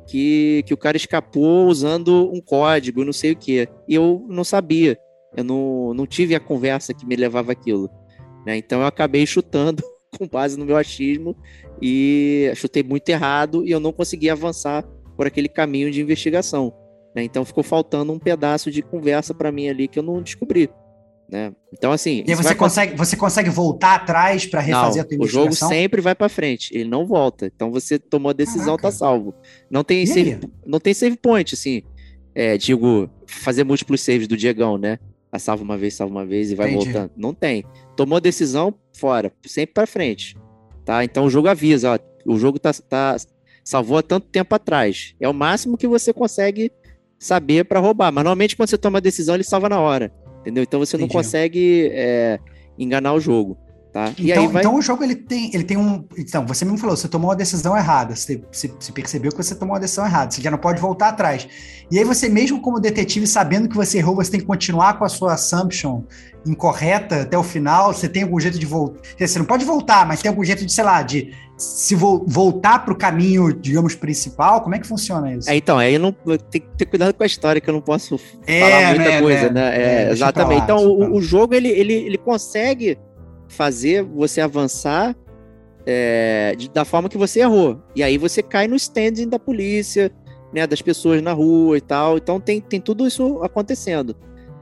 que, que o cara escapou usando um código, não sei o que. E eu não sabia. Eu não, não tive a conversa que me levava aquilo. Né? Então eu acabei chutando com base no meu achismo e chutei muito errado e eu não consegui avançar por aquele caminho de investigação. Né? Então ficou faltando um pedaço de conversa para mim ali que eu não descobri. Né? Então, assim. E você, consegue, você consegue voltar atrás para refazer não, a tua investigação? O jogo sempre vai para frente, ele não volta. Então você tomou a decisão, Caraca. tá salvo. Não tem, save, não tem save point, assim. É, digo, fazer múltiplos saves do Diegão, né? A salva uma vez, salva uma vez e vai Entendi. voltando. Não tem. Tomou a decisão, fora. Sempre para frente. Tá? Então o jogo avisa, ó, o jogo tá, tá salvou há tanto tempo atrás. É o máximo que você consegue saber para roubar. Mas normalmente quando você toma a decisão, ele salva na hora entendeu? Então você Entendi. não consegue é, enganar o jogo. Tá? Então, vai... então o jogo ele tem, ele tem um. Então, você mesmo falou, você tomou uma decisão errada, você, você, você, percebeu que você tomou uma decisão errada, você já não pode voltar atrás. E aí você, mesmo como detetive, sabendo que você errou, você tem que continuar com a sua assumption incorreta até o final. Você tem algum jeito de voltar. Você não pode voltar, mas tem algum jeito de, sei lá, de se vo voltar para o caminho, digamos, principal? Como é que funciona isso? É, então, aí não tem que ter cuidado com a história, que eu não posso é, falar muita né, coisa, né? né? É, exatamente. Lá, então, o, o, jogo ele, ele, ele consegue fazer você avançar é, de, da forma que você errou. E aí você cai no standing da polícia, né? Das pessoas na rua e tal. Então tem, tem tudo isso acontecendo,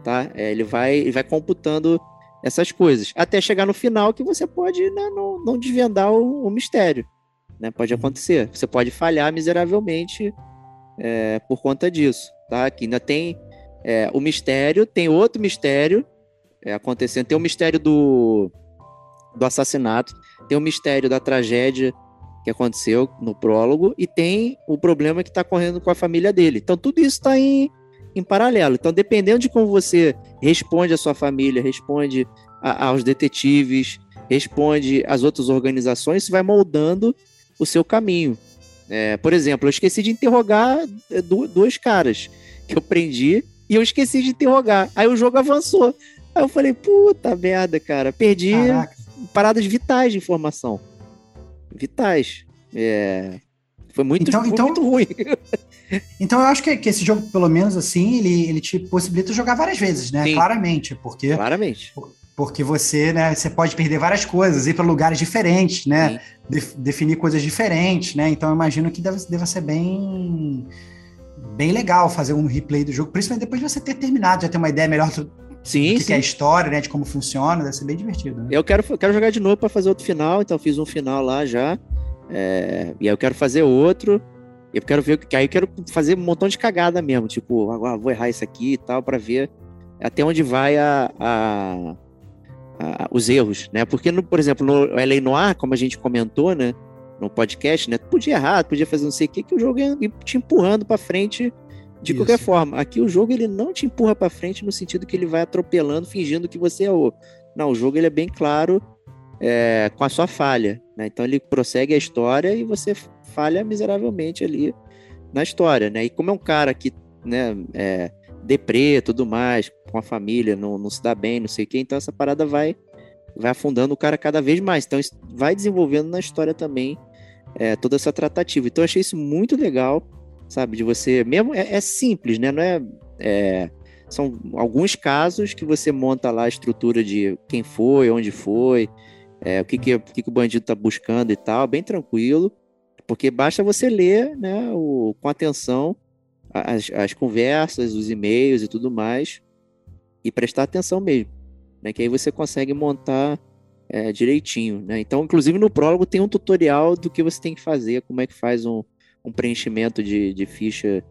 tá? É, ele vai, ele vai computando essas coisas. Até chegar no final que você pode né, não, não desvendar o, o, mistério. Né? Pode uhum. acontecer. Você pode falhar miseravelmente é, por conta disso. Tá? Que ainda tem é, o mistério, tem outro mistério é, acontecendo. Tem o mistério do, do assassinato, tem o mistério da tragédia que aconteceu no prólogo e tem o problema que está correndo com a família dele. Então tudo isso está em, em paralelo. Então, dependendo de como você responde à sua família, responde a, aos detetives, responde às outras organizações, isso vai moldando o seu caminho. É, por exemplo, eu esqueci de interrogar é, dois caras que eu prendi e eu esqueci de interrogar. Aí o jogo avançou. Aí eu falei, puta merda, cara, perdi Caraca. paradas vitais de informação. Vitais. É, foi muito, então, foi então, muito ruim. Então eu acho que, que, esse jogo, pelo menos assim, ele, ele te possibilita jogar várias vezes, né? Sim. Claramente, porque claramente, porque você, né? Você pode perder várias coisas, ir para lugares diferentes, né? De, definir coisas diferentes, né? Então eu imagino que deve, deva ser bem bem legal fazer um replay do jogo, principalmente depois de você ter terminado, já ter uma ideia melhor do, sim, que é a história, né? De como funciona, deve ser bem divertido. Né? Eu quero, quero jogar de novo para fazer outro final, então fiz um final lá já. É, e aí eu quero fazer outro Eu quero ver, que aí eu quero fazer um montão de cagada mesmo, tipo, agora vou errar isso aqui e tal, para ver até onde vai a, a, a, os erros, né? Porque, no, por exemplo, no LA Noir, como a gente comentou, né? No podcast, né? Tu podia errar, tu podia fazer não sei o que, que o jogo ia te empurrando para frente de Isso. qualquer forma. Aqui o jogo ele não te empurra para frente no sentido que ele vai atropelando, fingindo que você é o. Não, o jogo ele é bem claro é, com a sua falha, né? Então ele prossegue a história e você falha miseravelmente ali na história, né? E como é um cara que, né, é, deprê, tudo mais, com a família, não, não se dá bem, não sei o quê, então essa parada vai vai afundando o cara cada vez mais. Então vai desenvolvendo na história também é, toda essa tratativa. Então achei isso muito legal, sabe? De você. Mesmo é, é simples, né? Não é, é, São alguns casos que você monta lá a estrutura de quem foi, onde foi, é, o que, que, o que, que o bandido tá buscando e tal, bem tranquilo. Porque basta você ler né, o, com atenção as, as conversas, os e-mails e tudo mais, e prestar atenção mesmo, né? Que aí você consegue montar é, direitinho, né? Então, inclusive no prólogo tem um tutorial do que você tem que fazer, como é que faz um, um preenchimento de, de ficha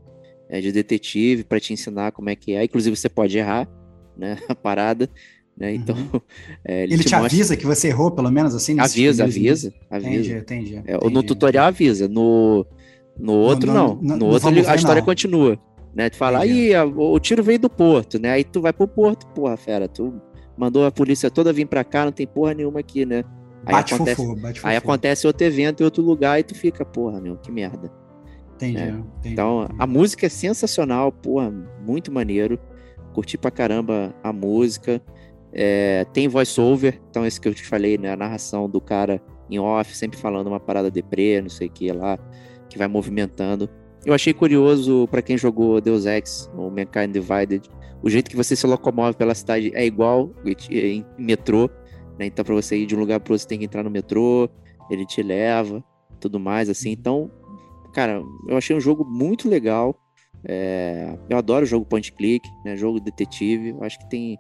é, de detetive para te ensinar como é que é. Inclusive você pode errar, né? A parada. Né? Então, uhum. é, ele, ele, te, te mostra... avisa que você errou, pelo menos assim? Avisa, avisa, avisa. Entendi, entendi, é, entendi, No tutorial avisa, no, no outro, não. No, no outro, ele, a história não. continua. Né? Tu fala, aí o tiro veio do porto, né? Aí tu vai pro porto, porra, fera, tu mandou a polícia toda vir pra cá, não tem porra nenhuma aqui, né? Aí bate acontece, fofo, bate. Aí acontece outro evento em outro lugar e tu fica, porra, meu, que merda. Entendi, é. entendi. Então, a música é sensacional, porra, muito maneiro. Curti pra caramba a música. É, tem voice-over, então esse que eu te falei, né? A narração do cara em off, sempre falando uma parada deprê, não sei o que lá que vai movimentando. Eu achei curioso para quem jogou Deus Ex, ou Mankind Divided, o jeito que você se locomove pela cidade é igual em metrô, né? Então para você ir de um lugar para outro você tem que entrar no metrô, ele te leva, tudo mais assim. Então, cara, eu achei um jogo muito legal. É... eu adoro jogo point click, né? Jogo detetive. Eu acho que tem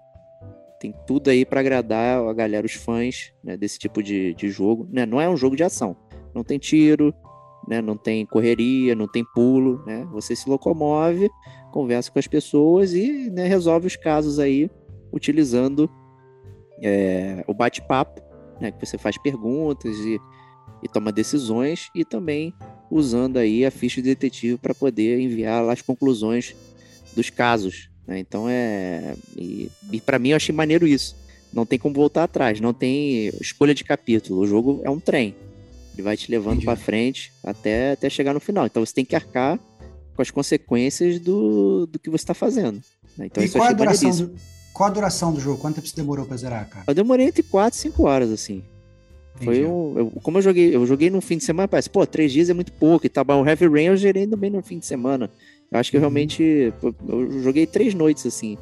tem tudo aí para agradar a galera, os fãs né, desse tipo de, de jogo. Né? Não é um jogo de ação, não tem tiro, né? Não tem correria, não tem pulo, né? Você se locomove, conversa com as pessoas e né, resolve os casos aí utilizando é, o bate-papo, né? Que você faz perguntas e, e toma decisões e também usando aí a ficha de detetive para poder enviar lá as conclusões dos casos. Né? Então é e, e para mim eu achei maneiro isso. Não tem como voltar atrás, não tem escolha de capítulo. O jogo é um trem. Ele vai te levando para frente até, até chegar no final. Então você tem que arcar com as consequências do, do que você está fazendo. Né? Então, e qual a, duração do, qual a duração do jogo? Quanto tempo você demorou para zerar, cara? Eu demorei entre 4 e 5 horas, assim. Entendi. Foi um, eu, como eu joguei, eu joguei no fim de semana, parece, pô, três dias é muito pouco e tal. O Heavy Rain eu gerei também no fim de semana. Eu acho que uhum. realmente eu joguei três noites assim,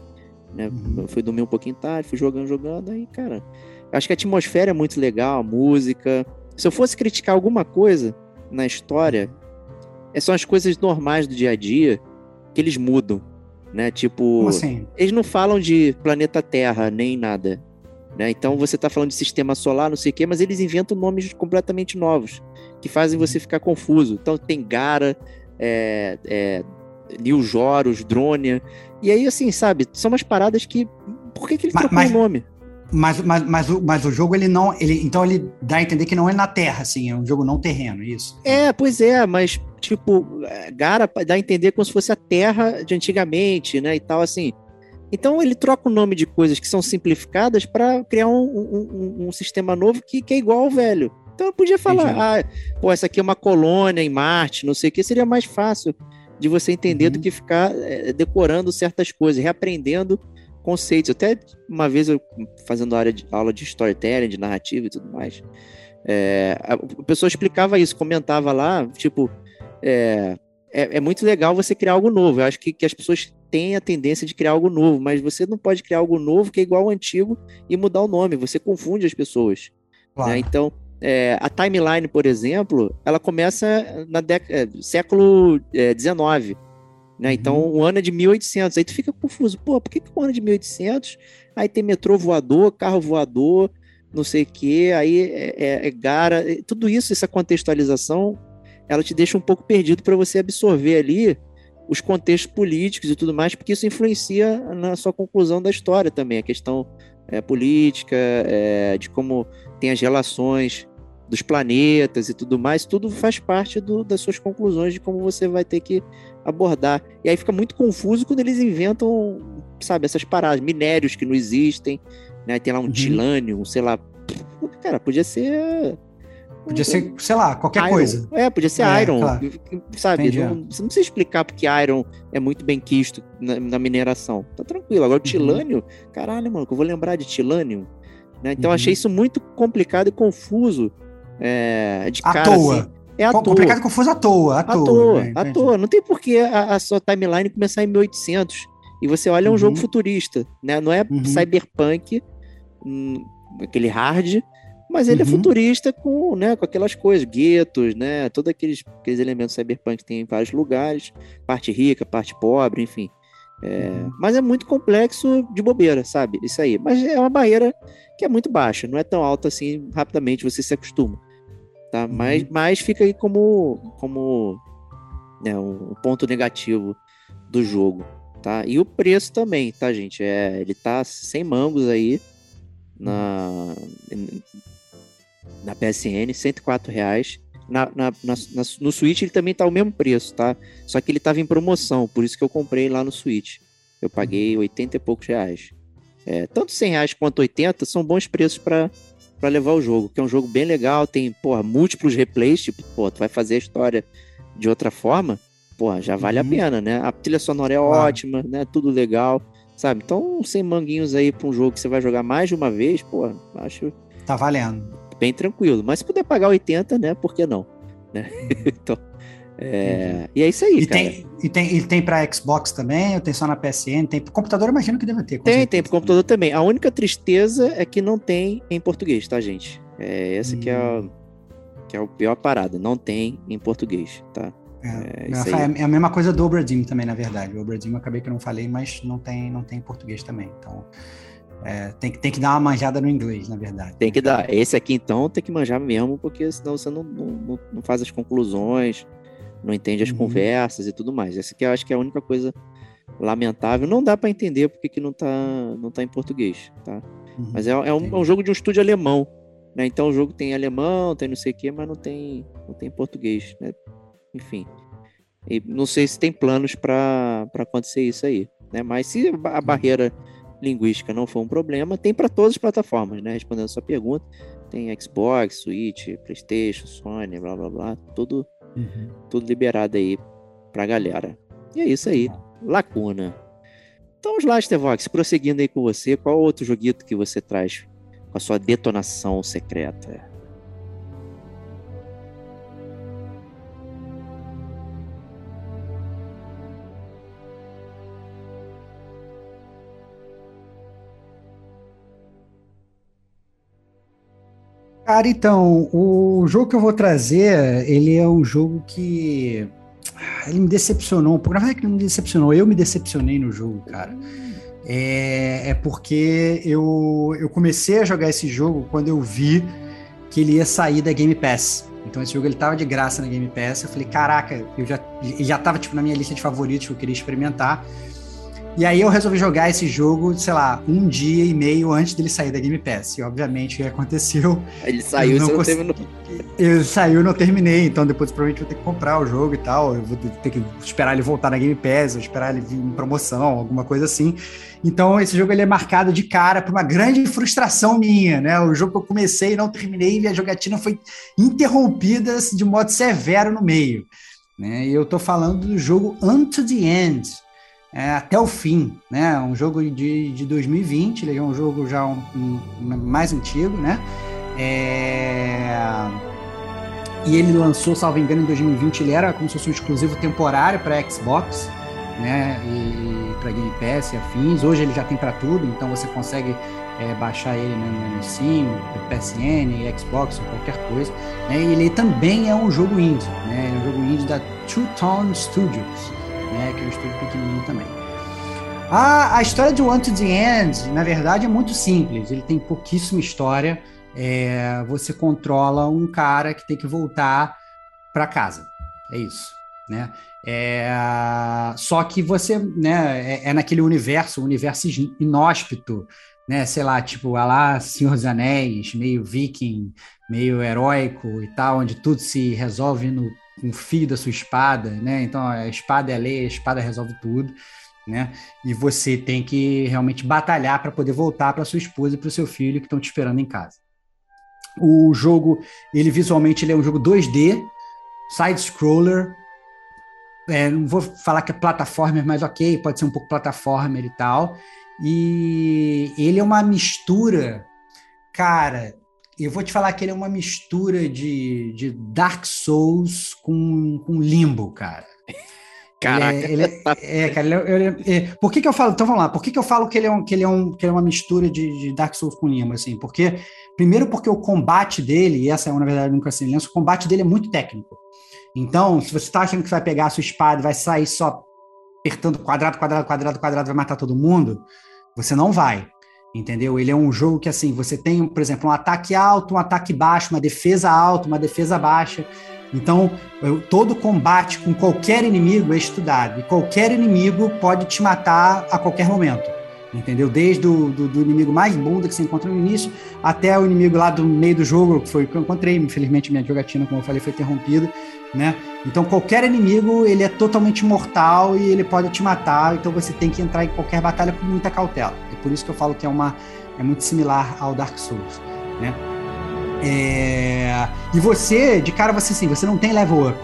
né? Uhum. Eu fui dormir um pouquinho tarde, fui jogando, jogando, aí, cara, acho que a atmosfera é muito legal, a música, se eu fosse criticar alguma coisa na história, é são as coisas normais do dia a dia que eles mudam, né? Tipo, assim? eles não falam de planeta Terra nem nada, né? Então você tá falando de sistema solar, não sei o quê, mas eles inventam nomes completamente novos que fazem você ficar confuso. Então tem Gara, é, é, New Joros, Drônia, e aí assim, sabe? São umas paradas que por que, que ele trocou o nome? Mas, mas, mas, o, mas o jogo, ele não. Ele, então ele dá a entender que não é na Terra, assim, é um jogo não terreno, é isso? É, pois é, mas, tipo, Gara dá a entender como se fosse a Terra de antigamente, né? E tal, assim. Então ele troca o nome de coisas que são simplificadas para criar um, um, um, sistema novo que, que é igual ao velho. Então eu podia falar, Entendi. ah, pô, essa aqui é uma colônia em Marte, não sei o que, seria mais fácil de você entender uhum. do que ficar é, decorando certas coisas, reaprendendo conceitos. Até uma vez eu fazendo área de, aula de storytelling, de narrativa e tudo mais, é, a, a pessoa explicava isso, comentava lá, tipo, é, é, é, muito legal você criar algo novo. Eu acho que, que as pessoas têm a tendência de criar algo novo, mas você não pode criar algo novo que é igual ao antigo e mudar o nome. Você confunde as pessoas. Né? Claro. Né? Então, é, a timeline, por exemplo, ela começa na é, século XIX. É, né? Uhum. Então, o ano é de 1800. Aí tu fica confuso. Pô, por que, que o ano é de 1800? Aí tem metrô voador, carro voador, não sei o quê. Aí é, é, é gara. Tudo isso, essa contextualização, ela te deixa um pouco perdido para você absorver ali os contextos políticos e tudo mais, porque isso influencia na sua conclusão da história também, a questão é, política, é, de como tem as relações dos planetas e tudo mais, tudo faz parte do, das suas conclusões de como você vai ter que abordar. E aí fica muito confuso quando eles inventam, sabe, essas paradas, minérios que não existem, né? Tem lá um uhum. tilânio, sei lá. Cara, podia ser. Podia ser, sei lá, qualquer Iron. coisa. É, podia ser é, Iron. Claro. Sabe? Não, você não precisa explicar porque Iron é muito bem quisto na, na mineração. Tá tranquilo. Agora, o uhum. tilânio, caralho, mano, que eu vou lembrar de tilânio. Né? Então, uhum. achei isso muito complicado e confuso. É, de à cara, toa. Assim, é à toa. Complicado e confuso à toa. À, à toa, toa, né? à toa. Não tem por que a, a, sua timeline começar em 1800 e você olha uhum. um jogo futurista, né? Não é uhum. cyberpunk, hum, aquele hard, mas ele é uhum. é futurista com, né, com aquelas coisas, guetos, né? Todos aqueles, aqueles elementos cyberpunk que tem em vários lugares, parte rica, parte pobre, enfim. É, uhum. mas é muito complexo de bobeira, sabe? Isso aí. Mas é uma barreira que é muito baixa, não é tão alta assim, rapidamente você se acostuma. Tá? Uhum. Mas, mas fica aí como, como né, um ponto negativo do jogo. Tá? E o preço também, tá, gente? É, ele tá sem mangos aí na, na PSN, 104 reais. Na, na, na, no Switch ele também tá o mesmo preço, tá? Só que ele tava em promoção, por isso que eu comprei lá no Switch. Eu paguei 80 e poucos reais. É, tanto 100 reais quanto 80 são bons preços para para levar o jogo, que é um jogo bem legal, tem, porra, múltiplos replays, tipo, pô, tu vai fazer a história de outra forma, porra, já vale uhum. a pena, né? A trilha sonora é claro. ótima, né? Tudo legal, sabe? Então, sem manguinhos aí para um jogo que você vai jogar mais de uma vez, porra, acho tá valendo. Bem tranquilo, mas se puder pagar 80, né, por que não? Né? Uhum. então, é, e é isso aí, e cara. Tem, e tem, e tem para Xbox também, ou tem só na PSN? Tem pro computador, imagino que deve ter. Tem, certeza. tem pro computador também. A única tristeza é que não tem em português, tá, gente? É essa hum. que, é a, hum. que é a pior parada. Não tem em português, tá? É, é, é, é, a mesma coisa do Obradim também, na verdade. O Obradim eu acabei que eu não falei, mas não tem, não tem em português também. Então, é, tem, que, tem que dar uma manjada no inglês, na verdade. Tem que dar. Esse aqui, então, tem que manjar mesmo, porque senão você não, não, não faz as conclusões, não entende as uhum. conversas e tudo mais. Essa aqui eu acho que é a única coisa lamentável. Não dá para entender porque que não tá, não tá em português, tá? Uhum. Mas é, é, um, é, um, jogo de um estúdio alemão, né? Então o jogo tem alemão, tem não sei o que, mas não tem, não tem português, né? Enfim. E não sei se tem planos para acontecer isso aí, né? Mas se a barreira linguística não for um problema, tem para todas as plataformas, né? Respondendo a sua pergunta, tem Xbox, Switch, PlayStation, Sony, blá blá blá, tudo Uhum. Tudo liberado aí pra galera. E é isso aí. Lacuna. Então vamos lá, Stevox, prosseguindo aí com você, qual outro joguito que você traz com a sua detonação secreta? Cara, então, o jogo que eu vou trazer, ele é um jogo que ele me decepcionou um pouco. Na verdade, não me decepcionou, eu me decepcionei no jogo, cara. É, é porque eu, eu comecei a jogar esse jogo quando eu vi que ele ia sair da Game Pass. Então esse jogo ele tava de graça na Game Pass. Eu falei, caraca, eu já, já tava tipo, na minha lista de favoritos que eu queria experimentar. E aí eu resolvi jogar esse jogo, sei lá, um dia e meio antes dele sair da Game Pass. E obviamente o que aconteceu. Ele saiu e você não terminou. Ele saiu e não terminei, então depois provavelmente vou ter que comprar o jogo e tal. Eu vou ter que esperar ele voltar na Game Pass, esperar ele vir em promoção, alguma coisa assim. Então esse jogo ele é marcado de cara por uma grande frustração minha, né? O jogo que eu comecei e não terminei, e a jogatina foi interrompida de modo severo no meio. Né? E eu tô falando do jogo Unto the End é, até o fim, né? Um jogo de, de 2020, ele é um jogo já um, um, mais antigo, né? É... E ele lançou, salvo engano, em 2020, ele era como se fosse um exclusivo temporário para Xbox, né? E para Game Pass e afins. Hoje ele já tem para tudo, então você consegue é, baixar ele no, Steam, PSN, Xbox qualquer coisa. Né? E ele também é um jogo indie, né? É um jogo indie da Two Tone Studios né? Que é um estúdio pequenininho também. A, a história de One to the End, na verdade, é muito simples. Ele tem pouquíssima história. É, você controla um cara que tem que voltar para casa. É isso, né? É, só que você, né, é, é naquele universo, um universo inóspito, né, sei lá, tipo, a lá Senhor dos Anéis, meio viking, meio heróico e tal, onde tudo se resolve no, no fio da sua espada, né? Então a espada é a lei, a espada resolve tudo, né? E você tem que realmente batalhar para poder voltar para sua esposa e para o seu filho que estão te esperando em casa. O jogo, ele visualmente ele é um jogo 2D, side scroller, é, não vou falar que é plataforma, mas ok, pode ser um pouco plataforma e tal. E ele é uma mistura, cara. Eu vou te falar que ele é uma mistura de, de Dark Souls com, com Limbo, cara. Caraca. Ele é, ele é, é, cara, ele é, ele é, por que, que eu falo? Então vamos lá. Por que, que eu falo que ele é, um, que ele é, um, que ele é uma mistura de, de Dark Souls com Limbo? Assim, porque primeiro porque o combate dele, e essa é uma verdade nunca se lembra, o combate dele é muito técnico. Então, se você está achando que vai pegar a sua espada e vai sair só apertando quadrado, quadrado, quadrado, quadrado, vai matar todo mundo, você não vai. Entendeu? Ele é um jogo que, assim, você tem, por exemplo, um ataque alto, um ataque baixo, uma defesa alta, uma defesa baixa. Então, todo combate com qualquer inimigo é estudado. E qualquer inimigo pode te matar a qualquer momento entendeu? Desde o do, do, inimigo mais bunda que você encontra no início, até o inimigo lá do meio do jogo, que foi que eu encontrei. Infelizmente, minha jogatina, como eu falei, foi interrompida, né? Então, qualquer inimigo, ele é totalmente mortal e ele pode te matar, então você tem que entrar em qualquer batalha com muita cautela. É por isso que eu falo que é, uma, é muito similar ao Dark Souls, né? É... E você, de cara, você sim, você não tem level up,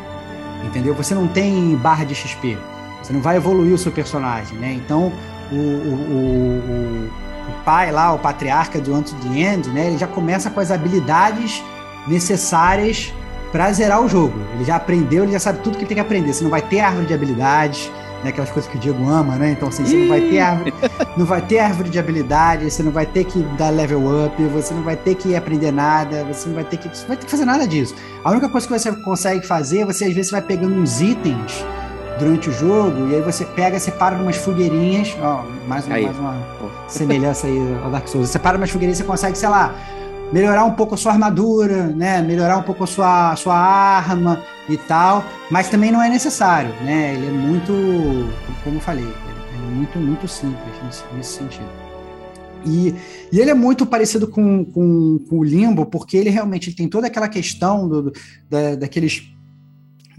entendeu? Você não tem barra de XP, você não vai evoluir o seu personagem, né? Então, o, o, o, pai lá, o patriarca do Unto the End, né? Ele já começa com as habilidades necessárias para zerar o jogo. Ele já aprendeu, ele já sabe tudo que tem que aprender. Você não vai ter árvore de habilidades, né? Aquelas coisas que o Diego ama, né? Então, assim, você não vai ter árvore, não vai ter árvore de habilidades, você não vai ter que dar level up, você não vai ter que aprender nada, você não vai ter que, você vai ter que fazer nada disso. A única coisa que você consegue fazer, você às vezes vai pegando uns itens durante o jogo, e aí você pega, separa umas fogueirinhas, ó, mais, uma, mais uma semelhança aí ao Dark Souls. Você separa umas fogueirinhas, você consegue, sei lá, melhorar um pouco a sua armadura, né? Melhorar um pouco a sua, a sua arma e tal, mas também não é necessário, né? Ele é muito, como eu falei, ele é muito, muito simples nesse, nesse sentido. E, e, ele é muito parecido com, com, com, o Limbo, porque ele realmente tem toda aquela questão do, da, daqueles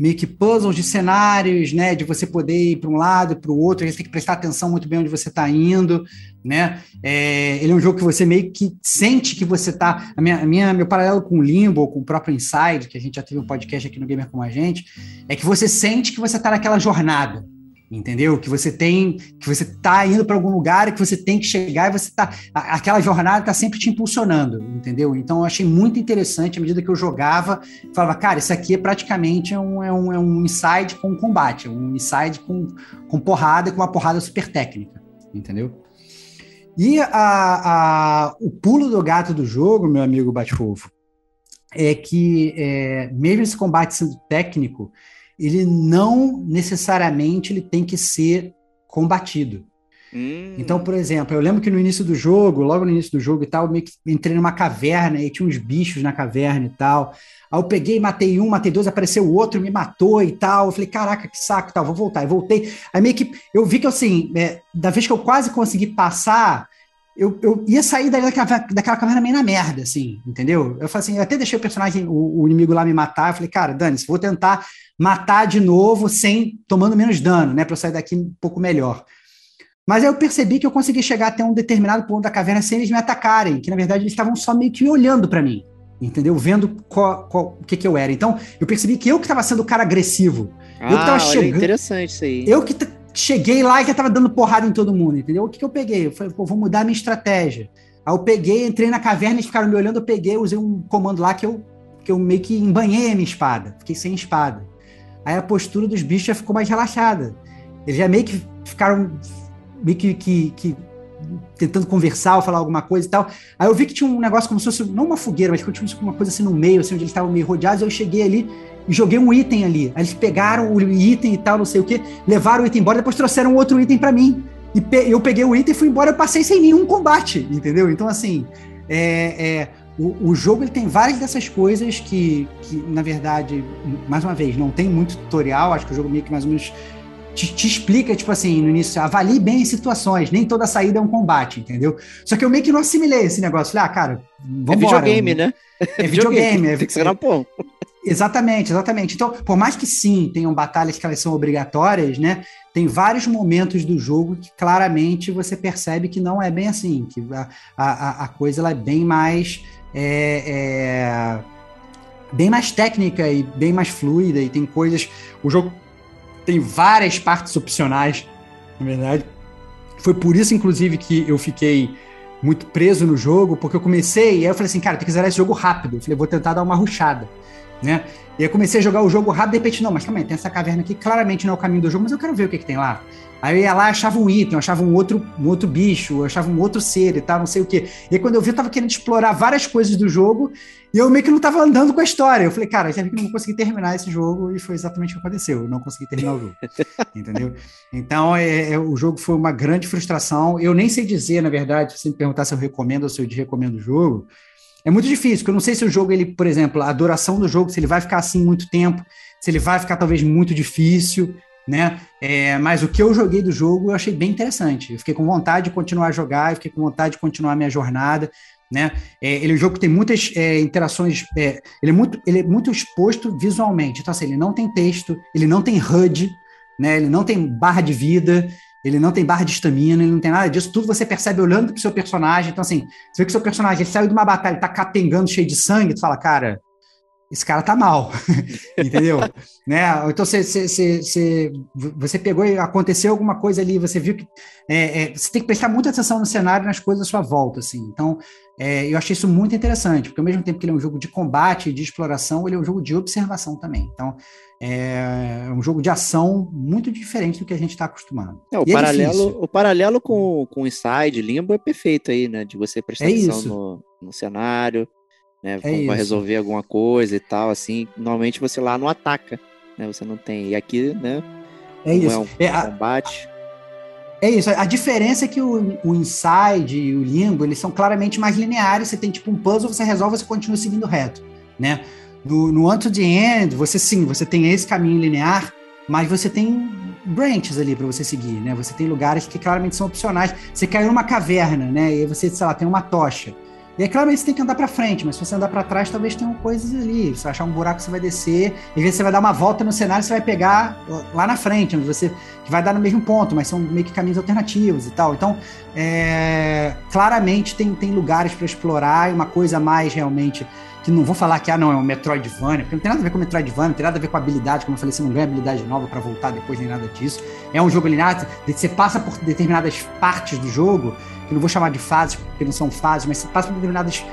meio que puzzles de cenários, né? De você poder ir para um lado e para o outro, você tem que prestar atenção muito bem onde você está indo, né? É, ele é um jogo que você meio que sente que você está. A minha, a minha, meu paralelo com o Limbo, com o próprio Inside, que a gente já teve um podcast aqui no Gamer com a gente, é que você sente que você está naquela jornada, entendeu? Que você tem, que você tá indo para algum lugar e que você tem que chegar e você tá aquela jornada tá sempre te impulsionando, entendeu? Então eu achei muito interessante à medida que eu jogava, falava, cara, isso aqui é praticamente um, é um, é um inside com combate, um inside com, com porrada, com uma porrada super técnica, entendeu? E a, a, o pulo do gato do jogo, meu amigo Batfofo, é que é, mesmo esse combate sendo técnico, ele não necessariamente ele tem que ser combatido. Hum. Então, por exemplo, eu lembro que no início do jogo, logo no início do jogo e tal, eu meio que entrei numa caverna e tinha uns bichos na caverna e tal. Aí eu peguei, matei um, matei dois, apareceu o outro, me matou e tal. Eu falei, caraca, que saco e tal, vou voltar. E voltei. Aí meio que eu vi que assim, é, da vez que eu quase consegui passar, eu, eu ia sair daquela, daquela caverna meio na merda, assim, entendeu? Eu falei assim, eu até deixei o personagem, o, o inimigo lá me matar. Eu falei, cara, Dani, vou tentar matar de novo sem tomando menos dano, né, para eu sair daqui um pouco melhor. Mas aí eu percebi que eu consegui chegar até um determinado ponto da caverna sem eles me atacarem, que na verdade eles estavam só meio que olhando para mim, entendeu? Vendo qual, qual, o que, que eu era. Então eu percebi que eu que estava sendo o cara agressivo. Ah, eu que tava chegando. Interessante isso aí. Eu que cheguei lá e que tava dando porrada em todo mundo, entendeu? O que, que eu peguei? Eu falei, pô, vou mudar a minha estratégia. Aí eu peguei, entrei na caverna, eles ficaram me olhando, eu peguei, usei um comando lá que eu, que eu meio que embanhei a minha espada. Fiquei sem espada aí a postura dos bichos já ficou mais relaxada. Eles já meio que ficaram meio que, que, que tentando conversar ou falar alguma coisa e tal. Aí eu vi que tinha um negócio como se fosse, não uma fogueira, mas tinha uma coisa assim no meio, assim, onde eles estavam meio rodeados. Eu cheguei ali e joguei um item ali. Eles pegaram o item e tal, não sei o que, levaram o item embora, depois trouxeram outro item para mim. E pe eu peguei o item e fui embora, eu passei sem nenhum combate, entendeu? Então, assim, é, é, o, o jogo ele tem várias dessas coisas que, que, na verdade, mais uma vez, não tem muito tutorial, acho que o jogo meio que mais ou menos te, te, explica, tipo assim, no início, avalie bem as situações, nem toda saída é um combate, entendeu? Só que eu meio que não assimilei esse negócio. Falei, ah, cara, vamos É videogame, né? É videogame. é, tem que ser na pão. Exatamente, exatamente. Então, por mais que sim, tenham batalhas que elas são obrigatórias, né? Tem vários momentos do jogo que claramente você percebe que não é bem assim, que a, a, a coisa ela é bem mais. É, é, bem mais técnica e bem mais fluida, e tem coisas. O jogo tem várias partes opcionais, na verdade. Foi por isso, inclusive, que eu fiquei muito preso no jogo, porque eu comecei, e aí eu falei assim, cara, tem que zerar esse jogo rápido. Eu falei, vou tentar dar uma ruchada né? E eu comecei a jogar o jogo rápido, de repente, não, mas calma aí, tem essa caverna aqui, claramente não é o caminho do jogo, mas eu quero ver o que, que tem lá. Aí eu ia lá, achava um item, achava um outro, um outro bicho, achava um outro ser e tal, não sei o quê. E aí, quando eu vi, eu tava querendo explorar várias coisas do jogo e eu meio que não tava andando com a história. Eu falei, cara, já vi que não vou conseguir terminar esse jogo e foi exatamente o que aconteceu. Eu não consegui terminar o jogo. entendeu? Então, é, é, o jogo foi uma grande frustração. Eu nem sei dizer, na verdade, se me perguntar se eu recomendo ou se eu recomendo o jogo, é muito difícil, porque eu não sei se o jogo, ele, por exemplo, a duração do jogo, se ele vai ficar assim muito tempo, se ele vai ficar talvez muito difícil, né? É, mas o que eu joguei do jogo eu achei bem interessante. Eu fiquei com vontade de continuar a jogar, eu fiquei com vontade de continuar a minha jornada, né? É, ele é um jogo que tem muitas é, interações, é, ele, é muito, ele é muito exposto visualmente. Então, assim, ele não tem texto, ele não tem HUD, né? Ele não tem barra de vida, ele não tem barra de estamina, ele não tem nada disso. Tudo você percebe olhando pro seu personagem. Então, assim, você vê que o seu personagem saiu de uma batalha, tá capengando cheio de sangue, tu fala, cara, esse cara tá mal, entendeu? né? Então você, você, você, você, pegou e aconteceu alguma coisa ali, você viu que é, é, você tem que prestar muita atenção no cenário, nas coisas à sua volta, assim. Então, é, eu achei isso muito interessante, porque ao mesmo tempo que ele é um jogo de combate, de exploração, ele é um jogo de observação também. Então, é um jogo de ação muito diferente do que a gente está acostumado. É, o, e é paralelo, o paralelo com, com o Inside, Limbo é perfeito aí, né? De você prestar é atenção no, no cenário, né? É vai resolver alguma coisa e tal, assim. Normalmente você lá não ataca, né? Você não tem. E aqui, né? É isso. É um é, combate. É isso. A diferença é que o, o Inside e o Limbo, eles são claramente mais lineares. Você tem tipo um puzzle, você resolve, você continua seguindo reto, né? No, no Unto the End, você sim, você tem esse caminho linear, mas você tem branches ali para você seguir, né? Você tem lugares que claramente são opcionais. Você caiu numa caverna, né? E aí você, sei lá, tem uma tocha. E aí, claramente, você tem que andar para frente, mas se você andar para trás, talvez tenham coisas ali. Você achar um buraco, você vai descer. Às vezes você vai dar uma volta no cenário, você vai pegar lá na frente, onde você vai dar no mesmo ponto, mas são meio que caminhos alternativos e tal. Então, é, claramente tem, tem lugares para explorar e uma coisa mais realmente que não vou falar que ah, não, é um Metroidvania, porque não tem nada a ver com Metroidvania, não tem nada a ver com habilidade, como eu falei, você não ganha habilidade nova para voltar depois nem nada disso. É um jogo linear, você passa por determinadas partes do jogo, que não vou chamar de fases, porque não são fases, mas você passa por determinadas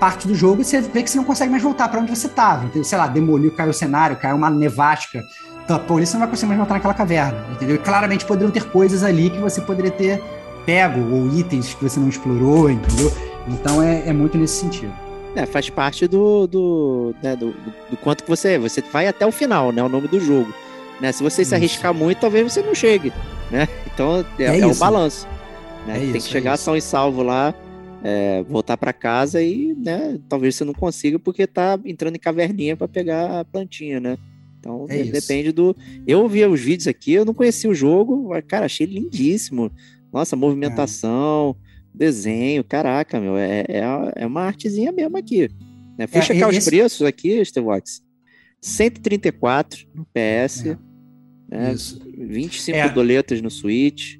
partes do jogo e você vê que você não consegue mais voltar para onde você estava. Então, sei lá, demoliu, caiu o cenário, caiu uma nevástica, tapou ali, você não vai conseguir mais voltar naquela caverna, entendeu? E claramente poderiam ter coisas ali que você poderia ter pego, ou itens que você não explorou, entendeu? Então é, é muito nesse sentido. É, faz parte do, do, né, do, do, quanto que você você vai até o final, né? O nome do jogo. Né? Se você isso. se arriscar muito, talvez você não chegue, né? Então é, é, é o balanço. Né? É Tem isso, que chegar é são e salvo lá, é, voltar para casa e, né? Talvez você não consiga porque tá entrando em caverninha para pegar a plantinha, né? Então é depende do. Eu vi os vídeos aqui, eu não conhecia o jogo, mas, cara, achei lindíssimo. Nossa, movimentação desenho, caraca, meu, é, é, é uma artezinha mesmo aqui. Né? Fui é, checar esse... os preços aqui, Stevox. 134 no PS, é. né? 25 é. doletas no Switch.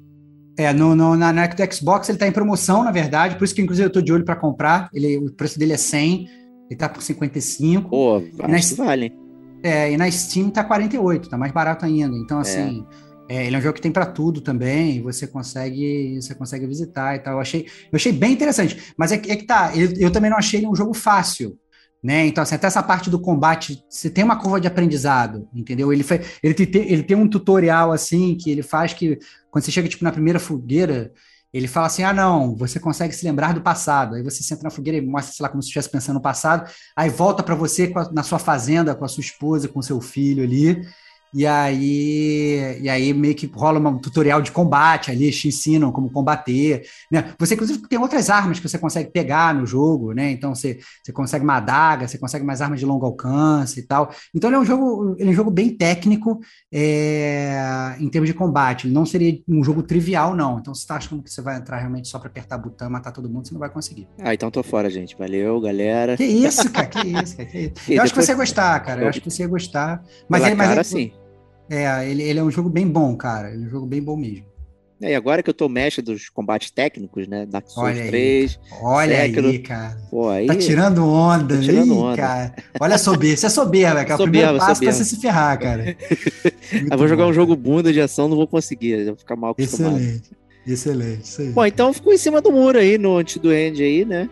É, no, no, na, na Xbox ele tá em promoção, na verdade, por isso que inclusive eu tô de olho para comprar. Ele, o preço dele é 100, ele tá por 55. Pô, acho que vale. É, e na Steam tá 48, tá mais barato ainda. Então, é. assim, é, ele é um jogo que tem para tudo também, você consegue você consegue visitar e tal. Eu achei, eu achei bem interessante, mas é, é que tá, eu, eu, também não achei ele um jogo fácil, né? Então, assim, até essa parte do combate, você tem uma curva de aprendizado, entendeu? Ele, foi, ele, tem, ele tem um tutorial, assim, que ele faz que, quando você chega, tipo, na primeira fogueira, ele fala assim: ah, não, você consegue se lembrar do passado. Aí você senta na fogueira e mostra, sei lá, como se estivesse pensando no passado, aí volta para você a, na sua fazenda, com a sua esposa, com seu filho ali E aí, e aí meio que rola um tutorial de combate ali, te ensinam como combater. Né? Você, inclusive, tem outras armas que você consegue pegar no jogo, né? Então você, você consegue uma adaga, você consegue mais armas de longo alcance e tal. Então ele é um jogo, ele é um jogo bem técnico é, em termos de combate. Não seria um jogo trivial, não. Então, se você tá achando que você vai entrar realmente só para apertar botão e matar todo mundo, você não vai conseguir. Ah, então tô fora, gente. Valeu, galera. Que isso, cara, que isso, cara. Que isso. Eu acho que você ia gostar, cara. Eu acho que você ia gostar. Mas Pela ele, mas cara, ele- sim. É, ele, ele é um jogo bem bom, cara. Ele é um jogo bem bom mesmo. É, E agora que eu tô mestre dos combates técnicos, né? Dark Souls Olha aí, 3. Olha Século. aí, cara. Pô, aí. Tá tirando onda, Tô tirando Ih, onda. cara. Olha a soberba. Isso é soberba, cara. O Soberba, primeiro passo pra você se ferrar, cara. Eu vou jogar bom, um jogo bunda de ação, não vou conseguir. Eu vou ficar mal acostumado. Excelente. Excelente. Isso aí. Bom, então ficou em cima do muro aí no anti do end aí, né?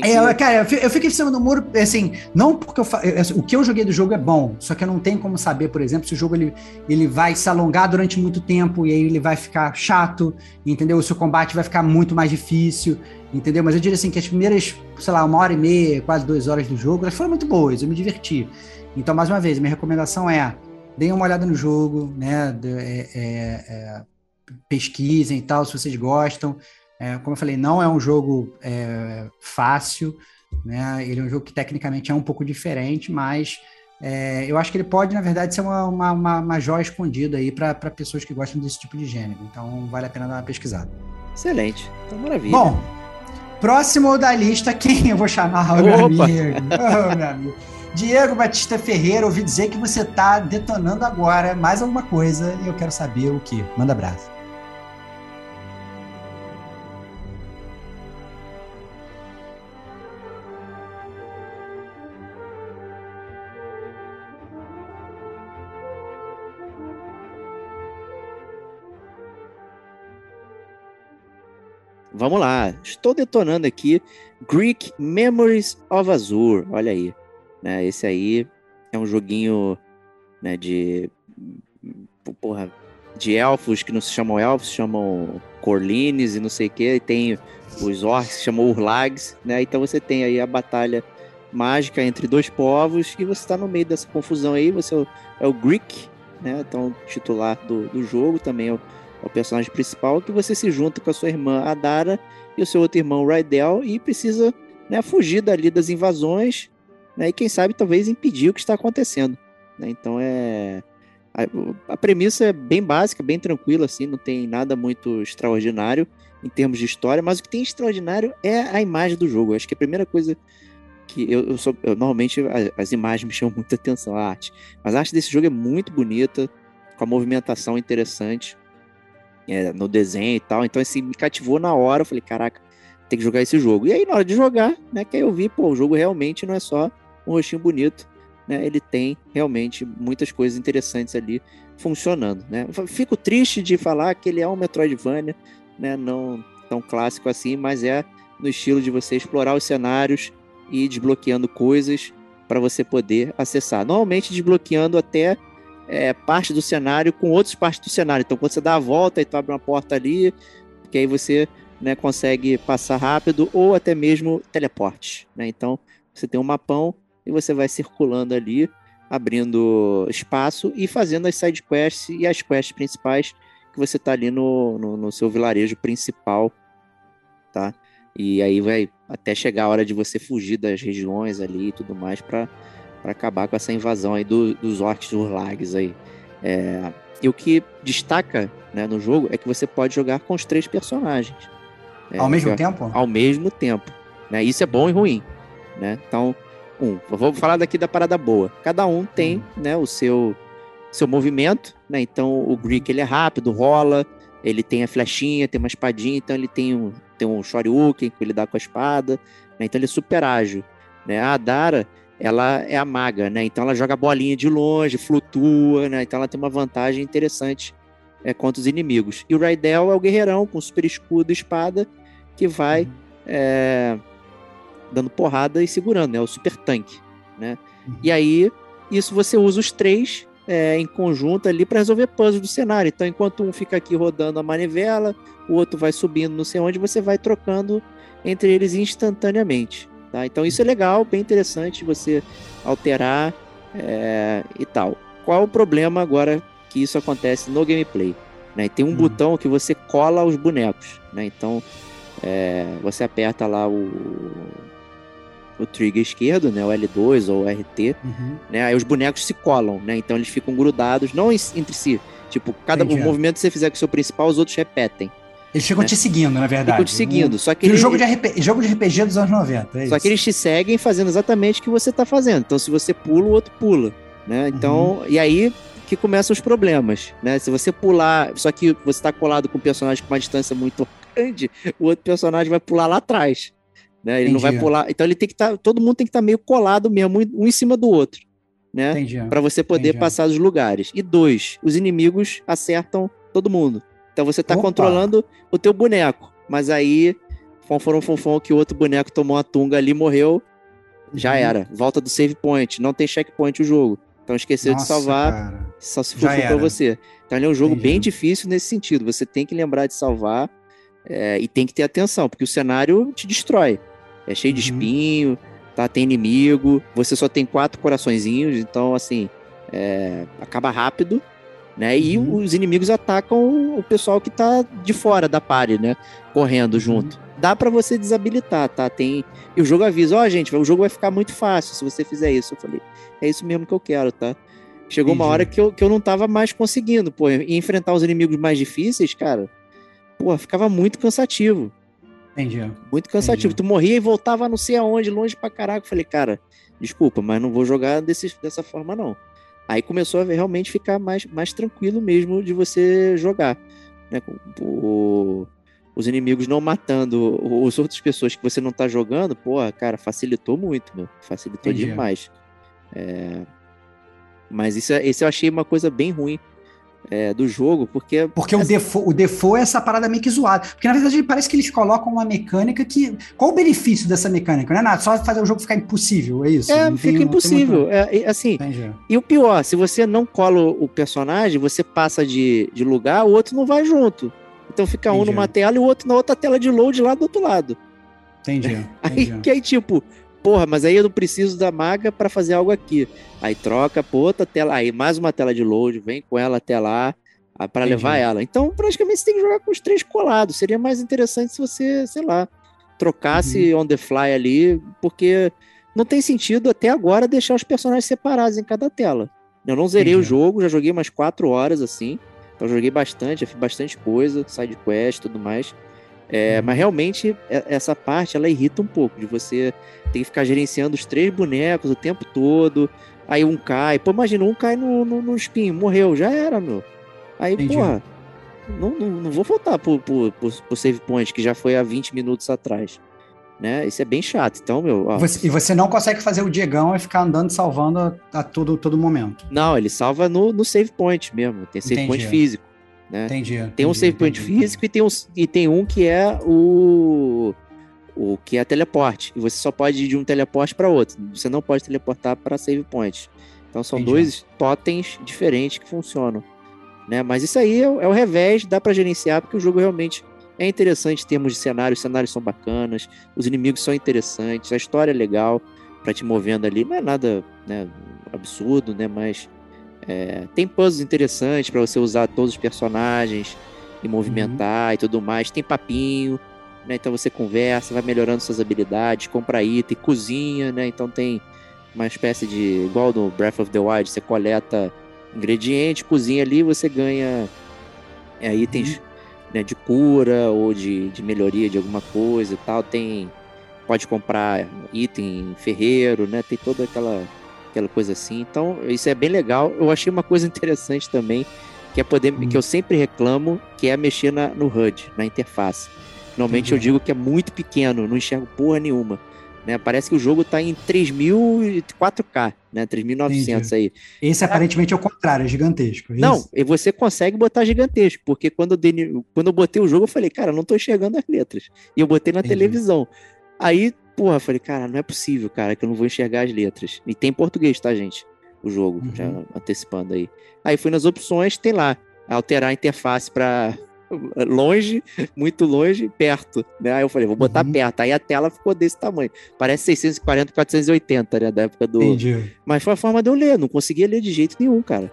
Tem que- É, eu- cara, eu fi- eu fico em cima do muro, assim, não porque eu fa- eu- o que eu joguei do jogo é bom, só que eu não tenho como saber, por exemplo, se o jogo ele, ele vai se alongar durante muito tempo e aí ele vai ficar chato, entendeu? Se o combate vai ficar muito mais difícil, entendeu? Mas eu diria assim que as primeiras, sei lá, uma hora e meia, quase duas horas do jogo, elas foram muito boas, eu me diverti. Então, mais uma vez, minha recomendação é deem uma olhada no jogo, né? é- é- é, pesquisem e tal, se vocês gostam. É, como eu falei, não é um jogo é, fácil, né? Ele é um jogo que tecnicamente é um pouco diferente, mas é, eu acho que ele pode, na verdade, ser uma, uma, uma, uma joia escondida aí para pessoas que gostam desse tipo de gênero. Então vale a pena dar uma pesquisada. Excelente. Então, maravilha. Bom, próximo da lista, quem eu vou chamar? O meu amigo. Ô, meu amigo. Diego Batista Ferreira, ouvi dizer que você está detonando agora mais alguma coisa e eu quero saber o que. Manda abraço. Vamos lá. Estou detonando aqui Greek Memories of Azure. Olha aí. Né, esse aí é um joguinho né, de. Porra, de elfos que não se chamam elfos, se chamam Corlines e não sei o que. E tem os orcs que se chamam Urlags. Né? Então você tem aí a batalha mágica entre dois povos e você está no meio dessa confusão aí. Você é o, é o Greek, né? Então, titular do, do jogo também é o o personagem principal, que você se junta com a sua irmã Adara e o seu outro irmão Rydell e precisa né, fugir dali das invasões né, e quem sabe talvez impedir o que está acontecendo. né? Então é a, a premissa é bem básica, bem tranquila assim, não tem nada muito extraordinário em termos de história, mas o que tem extraordinário é a imagem do jogo. Acho que a primeira coisa que eu, eu sou eu, normalmente a- as imagens me chamam muita atenção, a arte, mas a arte desse jogo é muito bonita, com a movimentação interessante é, no desenho e tal. Então, assim, me cativou na hora. Eu falei, caraca, tem que jogar esse jogo. E aí, na hora de jogar, né, que aí eu vi, pô, o jogo realmente não é só um rostinho bonito, né? Ele tem realmente muitas coisas interessantes ali funcionando, né? Fico triste de falar que ele é um Metroidvania, né? Não tão clássico assim, mas é no estilo de você explorar os cenários e ir desbloqueando coisas para você poder acessar. Normalmente desbloqueando até é, parte do cenário com outras partes do cenário. Então, quando você dá a volta e tu abre uma porta ali, que aí você né, consegue passar rápido ou até mesmo teleporte. Né? Então, você tem um mapão e você vai circulando ali, abrindo espaço e fazendo as side quests e as quests principais que você tá ali no, no, no seu vilarejo principal, tá? E aí vai até chegar a hora de você fugir das regiões ali e tudo mais para para acabar com essa invasão aí do- dos orcs urlags aí. É, e o que destaca né, no jogo é que você pode jogar com os três personagens. É, Ao mesmo tempo? Ao mesmo tempo. Né? Isso é bom e ruim. Né? Então, um, vou falar daqui da parada boa. Cada um tem né, o seu, seu movimento. Né? Então, o Greek ele é rápido, rola, ele tem a flechinha, tem uma espadinha, então ele tem um, tem um Shoryuken que ele dá com a espada. Né? Então, ele é super ágil. Né? A Adara, ela é a maga, né? Então ela joga bolinha de longe, flutua, né? Então ela tem uma vantagem interessante é, contra os inimigos. E o Raidel é o guerreirão com super escudo e espada que vai é, dando porrada e segurando, né? O super tanque, né? E aí, isso você usa os três é, em conjunto ali para resolver puzzles do cenário. Então, enquanto um fica aqui rodando a manivela, o outro vai subindo não sei onde, você vai trocando entre eles instantaneamente. Tá? Então isso é legal, bem interessante você alterar é, e tal. qual é o problema agora que isso acontece no gameplay? Né? Tem um Hum. botão que você cola os bonecos, né? Então é, você aperta lá o, o trigger esquerdo, né? O L2 ou o RT, Uhum. né? Aí os bonecos se colam, né? Então eles ficam grudados, não entre si. Tipo, cada Entendi. movimento que você fizer com o seu principal, os outros repetem. Eles ficam É. te seguindo, na verdade. Ficam te seguindo. Só que, Um, eles, jogo, de RP, jogo de RPG dos anos 90. é só isso. que eles te seguem fazendo exatamente o que você tá fazendo. Então, se você pula, o outro pula, né? Então, e aí que começam os problemas, né? Se você pular, só que você tá colado com um personagem com uma distância muito grande, o outro personagem vai pular lá atrás, né? Ele não vai Entendi. pular. Então, ele tem que estar, todo mundo tem que estar meio colado mesmo, um em cima do outro, né? Entendi. Para você poder Entendi. passar os lugares. E dois, os inimigos acertam todo mundo. Então você tá Opa. controlando o teu boneco. Mas aí, fonfon que o outro boneco tomou a tunga ali, morreu, já Uhum. era. Volta do save point. Não tem checkpoint o jogo. Então esqueceu de Nossa, salvar, cara. só se for pra você. Então ele é um jogo Entendi. bem difícil nesse sentido. Você tem que lembrar de salvar é, e tem que ter atenção, porque o cenário te destrói. É cheio de Uhum. espinho, tá? Tem inimigo. Você só tem quatro coraçõezinhos, então assim, é, acaba rápido. Né? E Uhum. os inimigos atacam o pessoal que tá de fora da party, né? Correndo Uhum. junto. Dá pra você desabilitar, tá? Tem e o jogo avisa, ó, gente, o jogo vai ficar muito fácil se você fizer isso. Eu falei, é isso mesmo que eu quero, tá? Chegou uma hora que eu, que eu não tava mais conseguindo, pô. E enfrentar os inimigos mais difíceis, cara, pô, ficava muito cansativo. Entendi. Muito cansativo. Entendi. Tu morria e voltava não sei aonde, longe pra caraca. Eu falei, cara, desculpa, mas não vou jogar desse, dessa forma, não. Aí começou a realmente ficar mais, mais tranquilo mesmo de você jogar. Né? O- os inimigos não matando as outras pessoas que você não tá jogando, porra, cara, facilitou muito, meu. Facilitou Entendi. demais. É, Mas isso, é- esse eu achei uma coisa bem ruim é, do jogo, porque. Porque o default, o default é essa parada meio que zoada. Porque na verdade parece que eles colocam uma mecânica que. Qual o benefício dessa mecânica? Não é nada, só fazer o jogo ficar impossível, é isso? É, Não fica tem impossível. muito- É, assim, Entendi. E o pior, se você não cola o personagem, você passa de, de lugar, o outro não vai junto. Então fica um Entendi. numa tela e o outro na outra tela de load lá do outro lado. Entendi. Aí entendi. que aí, tipo, porra, mas aí eu não preciso da maga pra fazer algo aqui. Aí troca pra outra tela, aí mais uma tela de load, vem com ela até lá ah, pra Entendi. levar ela. Então, praticamente você tem que jogar com os três colados. Seria mais interessante se você, sei lá, trocasse Uhum. on the fly ali, porque não tem sentido até agora deixar os personagens separados em cada tela. Eu não zerei o Entendi. jogo, já joguei umas quatro horas assim. Então joguei bastante, já fiz bastante coisa, side quest e tudo mais. É, Uhum. Mas realmente é- essa parte ela irrita um pouco, de você ter que ficar gerenciando os três bonecos o tempo todo. Aí um cai, pô, imagina, um cai no, no, no espinho, morreu, já era, meu. Aí, Entendi. porra, não, não, não vou voltar pro, pro, pro, pro save point, que já foi há 20 minutos atrás. Né? Isso é bem chato. Então, meu, ó, Você- e você não consegue fazer o Diegão e ficar andando salvando a, a todo, todo momento. não, ele salva no, no save point mesmo. Tem save Entendi. point físico. Né? Entendi. Tem um entendi, save point entendi. físico e tem, um, e tem um que é o. O que é teleporte. E você só pode ir de um teleporte para outro. Você não pode teleportar para save point. Então são Entendi. dois totens diferentes que funcionam. Né? Mas isso aí é, o- é o revés, dá para gerenciar, porque o jogo realmente é interessante em termos de cenário. Os cenários são bacanas, os inimigos são interessantes, a história é legal para te movendo ali. Não é nada né, absurdo, né? Mas é, tem puzzles interessantes para você usar todos os personagens e movimentar e tudo mais. Tem papinho, né? Então você conversa, vai melhorando suas habilidades, compra item, cozinha, né? Então tem uma espécie de. igual no Breath of the Wild, você coleta ingrediente, cozinha ali, você ganha é, itens né, de cura ou de, de melhoria de alguma coisa e tal. Tem. Pode comprar item em ferreiro, né? Tem toda aquela, aquela coisa assim. Então, isso é bem legal. Eu achei uma coisa interessante também, que é poder. Hum. que eu sempre reclamo, que é mexer na, no HUD, na interface. Normalmente eu Entendi. digo que é muito pequeno, não enxergo porra nenhuma. Né? Parece que o jogo tá em 3000 e 4K, né? 3900 aí. Esse aparentemente é o contrário, é gigantesco. é Não, e você consegue botar gigantesco, porque quando eu, dei- quando eu botei o jogo, eu falei, cara, eu não tô enxergando as letras. E eu botei na Entendi. televisão. Aí, porra, eu falei, cara, não é possível, cara, que eu não vou enxergar as letras. E tem em português, tá, gente? O jogo, Uhum. já antecipando aí. Aí fui nas opções, tem lá, alterar a interface pra, longe, muito longe, perto, né? Aí eu falei, vou botar Uhum. perto. Aí a tela ficou desse tamanho. Parece 640, 480, né? Da época do. Entendi. Mas foi a forma de eu ler, não conseguia ler de jeito nenhum, cara.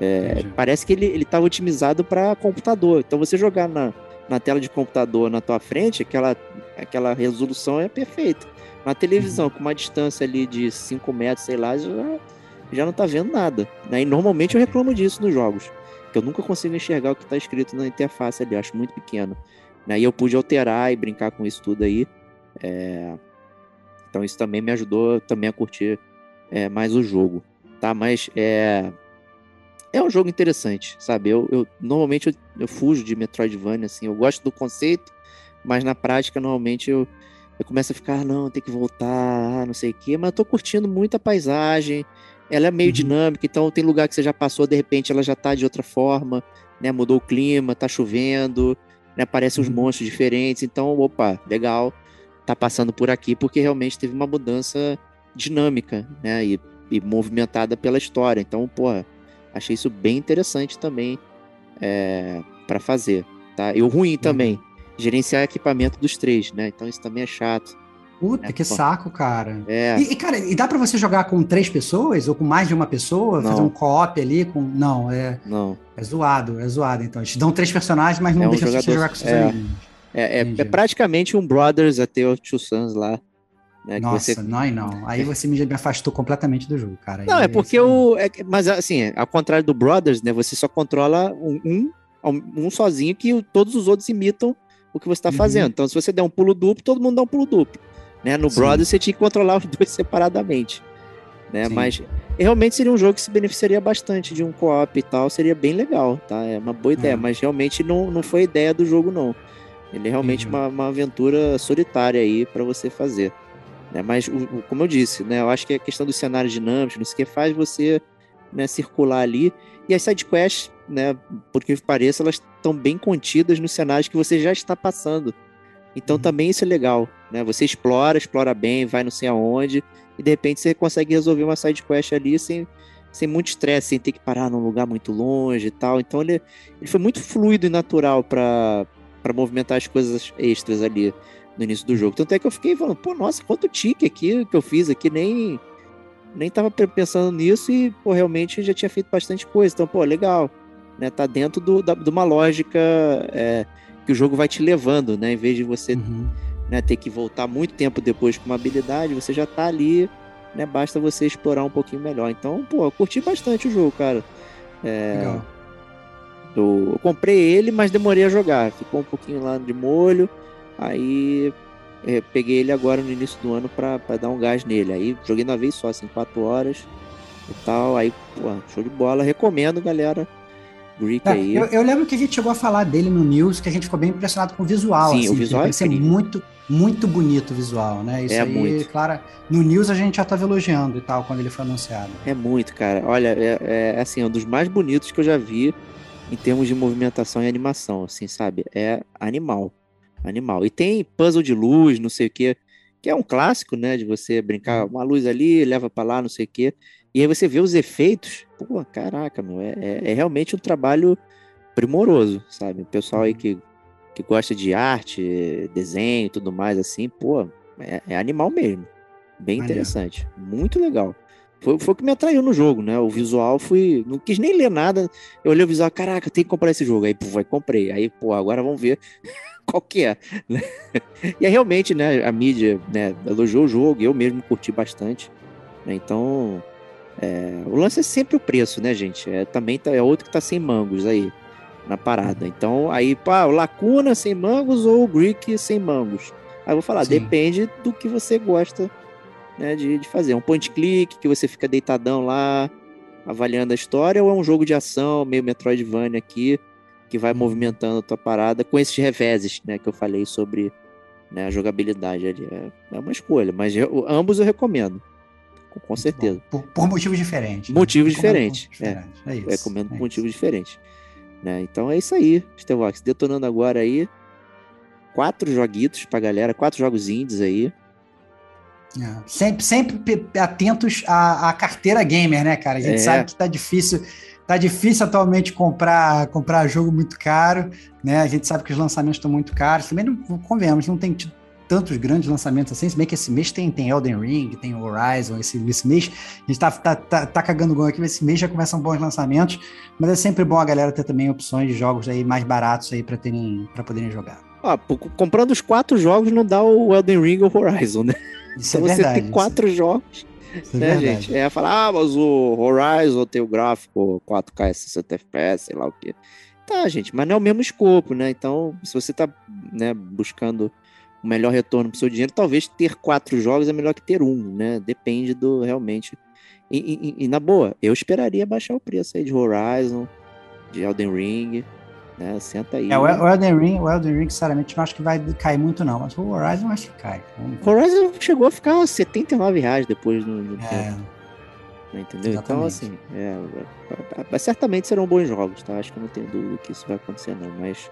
É, parece que ele, ele tava otimizado para computador. Então você jogar na, na tela de computador na tua frente, aquela, aquela resolução é perfeita. Na televisão, Uhum. com uma distância ali de 5 metros, sei lá, já, já não tá vendo nada. Né? E normalmente eu reclamo disso nos jogos. Que eu nunca consigo enxergar o que tá escrito na interface ali, acho muito pequeno. Né? E eu pude alterar e brincar com isso tudo aí. É, Então isso também me ajudou também a curtir é, mais o jogo. Tá? Mas é. É um jogo interessante, sabe? Eu, eu normalmente eu, eu fujo de Metroidvania, assim. Eu gosto do conceito, mas na prática, normalmente, eu, eu começo a ficar, ah, não, tem que voltar, ah, não sei o quê. Mas eu tô curtindo muito a paisagem. Ela é meio Uhum. dinâmica, então tem lugar que você já passou, de repente ela já tá de outra forma, né? Mudou o clima, tá chovendo, né? Aparecem os Uhum. monstros diferentes. Então, opa, legal, tá passando por aqui, porque realmente teve uma mudança dinâmica, né? E, e movimentada pela história. Então, porra, achei isso bem interessante também é, para fazer, tá? E o ruim também, gerenciar equipamento dos três, né? Então isso também é chato. Puta, É, que pô. saco, cara. É, E, e, cara, e dá pra você jogar com três pessoas ou com mais de uma pessoa? Não. Fazer um co-op ali com. Não, é, não. é zoado, é zoado. Então, eles te dão três personagens, mas não É um deixa você jogador- jogar com seus é. amigos. É, é praticamente um Brothers até o Two Sons lá. Né, Nossa, você- não, aí não. Aí você me, me afastou completamente do jogo, cara. Não, Aí é porque o. é mas assim, ao contrário do Brothers, né? Você só controla um, um, um sozinho que todos os outros imitam o que você está Uhum. fazendo. Então, se você der um pulo duplo, todo mundo dá um pulo duplo. Né? No Sim. Brothers, você tinha que controlar os dois separadamente. Né? Sim. Mas realmente seria um jogo que se beneficiaria bastante de um co-op e tal. Seria bem legal, tá? É uma boa ideia. É. Mas realmente não, não foi a ideia do jogo, não. Ele é realmente Entendi. uma, uma aventura solitária aí para você fazer. Né? Mas, o- como eu disse, né? Eu acho que a questão dos cenários dinâmicos, não sei o que, faz você né, circular ali. E as sidequests, né, por que pareça, elas estão bem contidas nos cenários que você já está passando. Então Uhum. também isso é legal, né? Você explora, explora bem, vai não sei aonde, e de repente você consegue resolver uma sidequest ali sem, sem muito estresse, sem ter que parar num lugar muito longe e tal. Então ele, ele foi muito fluido e natural para movimentar as coisas extras ali no início do jogo. Tanto é que eu fiquei falando, pô, nossa, quanto tique aqui que eu fiz aqui, nem nem tava pe- pensando nisso e, pô, realmente já tinha feito bastante coisa. Então, pô, legal, né? Tá dentro do, da, de uma lógica é, que o jogo vai te levando, né? Em vez de você Uhum. né, ter que voltar muito tempo depois com uma habilidade, você já tá ali, né? Basta você explorar um pouquinho melhor. Então, pô, eu curti bastante o jogo, cara. É, Legal. eu, eu comprei ele, mas demorei a jogar. Ficou um pouquinho lá de molho. Aí é, peguei ele agora no início do ano pra, pra dar um gás nele. Aí joguei na vez só, assim, 4 horas e tal. Aí, pô, show de bola. Recomendo, galera. Greek É, aí. eu, eu lembro que a gente chegou a falar dele no News, que a gente ficou bem impressionado com o visual. Sim, assim, o visual é ser muito, muito bonito o visual, né? Isso É aí, muito. claro, no News a gente já estava elogiando e tal, quando ele foi anunciado. É muito, cara. Olha, é, é, assim, um dos mais bonitos que eu já vi em termos de movimentação e animação, assim, sabe? É animal. Animal. E tem puzzle de luz, não sei o quê, que é um clássico, né? De você brincar uma luz ali, leva pra lá, não sei o quê. E aí você vê os efeitos. Pô, caraca, meu. É, é, é realmente um trabalho primoroso, sabe? O pessoal aí que, que gosta de arte, desenho e tudo mais, assim, pô, é, é animal mesmo. Bem interessante. Muito legal. Foi, foi o que me atraiu no jogo, né? O visual fui. Não quis nem ler nada. Eu olhei o visual, caraca, tem que comprar esse jogo. Aí, pô, vai, comprei. Aí, pô, agora vamos ver qual que é. né? E aí, realmente, né, a mídia né, elogiou o jogo, eu mesmo curti bastante. né? Então, é, o lance é sempre o preço, né, gente? É, também tá, é outro que tá sem mangos aí na parada. Então, aí, pá, o Lacuna sem mangos ou o Greek sem mangos? Aí eu vou falar, Sim. depende do que você gosta né, de, de fazer. Um point click, que você fica deitadão lá, avaliando a história, ou é um jogo de ação, meio Metroidvania aqui, que vai movimentando a tua parada com esses reveses, né, que eu falei sobre né, a jogabilidade ali. É, é uma escolha, mas eu- ambos eu recomendo. Com, com certeza. Por, por motivos diferentes. Motivos Recomendo diferentes, por motivos diferentes. É, isso. recomendo é por motivos diferentes. Né? Então é isso aí, Stevox. Detonando agora aí. Quatro joguitos pra galera, quatro jogos indies aí. É. Sempre, sempre atentos à, à carteira gamer, né, cara? A gente É. sabe que tá difícil tá difícil atualmente comprar, comprar jogo muito caro, né? A gente sabe que os lançamentos estão muito caros. Também não convenhamos, não tem tido tantos grandes lançamentos assim, se bem que esse mês tem, tem Elden Ring, tem Horizon, esse, esse mês a gente tá, tá, tá, tá cagando gol aqui, mas esse mês já começam bons lançamentos, mas é sempre bom a galera ter também opções de jogos aí mais baratos aí para terem para poderem jogar. Ah, comprando os quatro jogos não dá o Elden Ring ou Horizon, né? Isso então é você verdade. tem quatro isso, jogos, é né, verdade. gente? É falar, ah, mas o Horizon tem o gráfico 4K 60 FPS, sei lá o quê. Tá, gente, mas não é o mesmo escopo, né? Então, se você tá né, buscando o melhor retorno pro seu dinheiro, talvez ter quatro jogos é melhor que ter um, né? Depende do realmente. E, e- e, na boa, eu esperaria baixar o preço aí de Horizon, de Elden Ring, né? Senta aí. É, o El- o Elden Ring, o Elden Ring, sinceramente, não acho que vai cair muito, não. Mas o Horizon acho que cai. Ver. Horizon chegou a ficar 79 reais depois no, no tempo. É, né, Entendeu? Então, Exatamente. assim, é, é, é, certamente serão bons jogos, tá? Acho que eu não tenho dúvida que isso vai acontecer, não. Mas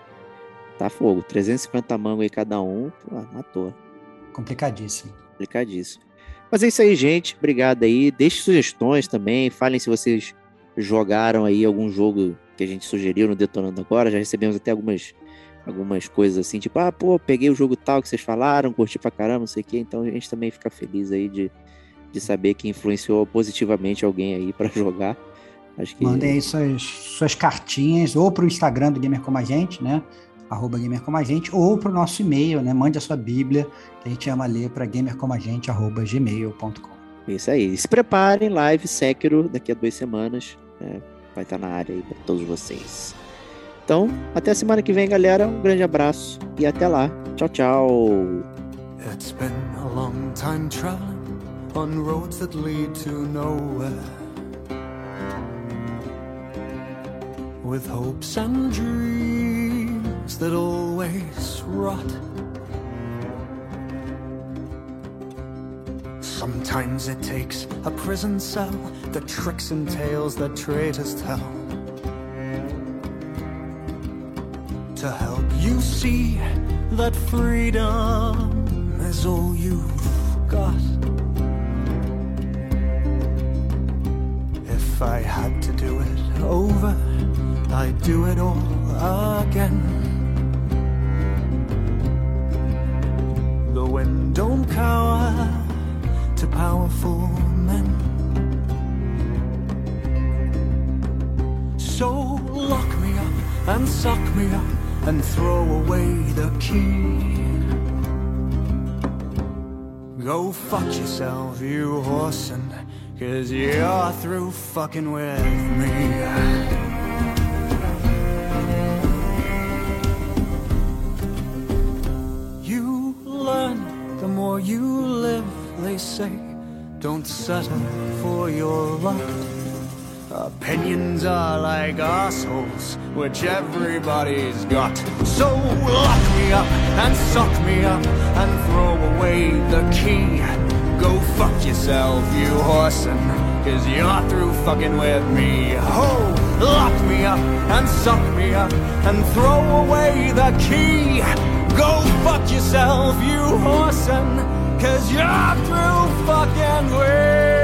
tá fogo. 350 mango aí cada um, pô, matou. complicadíssimo. Complicadíssimo. Mas é isso aí, gente. Obrigado aí. Deixe sugestões também. Falem se vocês jogaram aí algum jogo que a gente sugeriu no Detonando Agora. Já recebemos até algumas, algumas coisas assim, tipo, ah, pô, peguei o jogo tal que vocês falaram, curti pra caramba, não sei o quê. Então a gente também fica feliz aí de, de saber que influenciou positivamente alguém aí pra jogar. Acho que. Mandem aí suas, suas cartinhas ou pro Instagram do Gamer Como a Gente, né? Arroba Gamer Como a Gente, ou pro nosso e-mail, né? Mande a sua Bíblia, que a gente ama ler para gamercomagente, arroba gmail.com. Isso aí. E se preparem, live Sekiro daqui a duas semanas. né? Vai estar na área aí pra todos vocês. Então, até a semana que vem, galera. Um grande abraço e até lá. Tchau, tchau. It's been a long time traveling on roads that lead to nowhere. With hopes and dreams that always rot. Sometimes it takes a prison cell, the tricks and tales that traitors tell. To help you see that freedom is all you've got. If I had to do it over, I'd do it all again. The wind don't cower to powerful men. So lock me up and suck me up and throw away the key. Go fuck yourself, you whoreson, cause you're through fucking with me. You learn the more you live, they say. Don't settle for your luck. Opinions are like assholes, which everybody's got. So lock me up and suck me up and throw away the key. Go fuck yourself, you whoreson, cause you're through fucking with me. Oh, lock me up and suck me up and throw away the key. Go fuck yourself, you whoreson, Cause you're through fucking with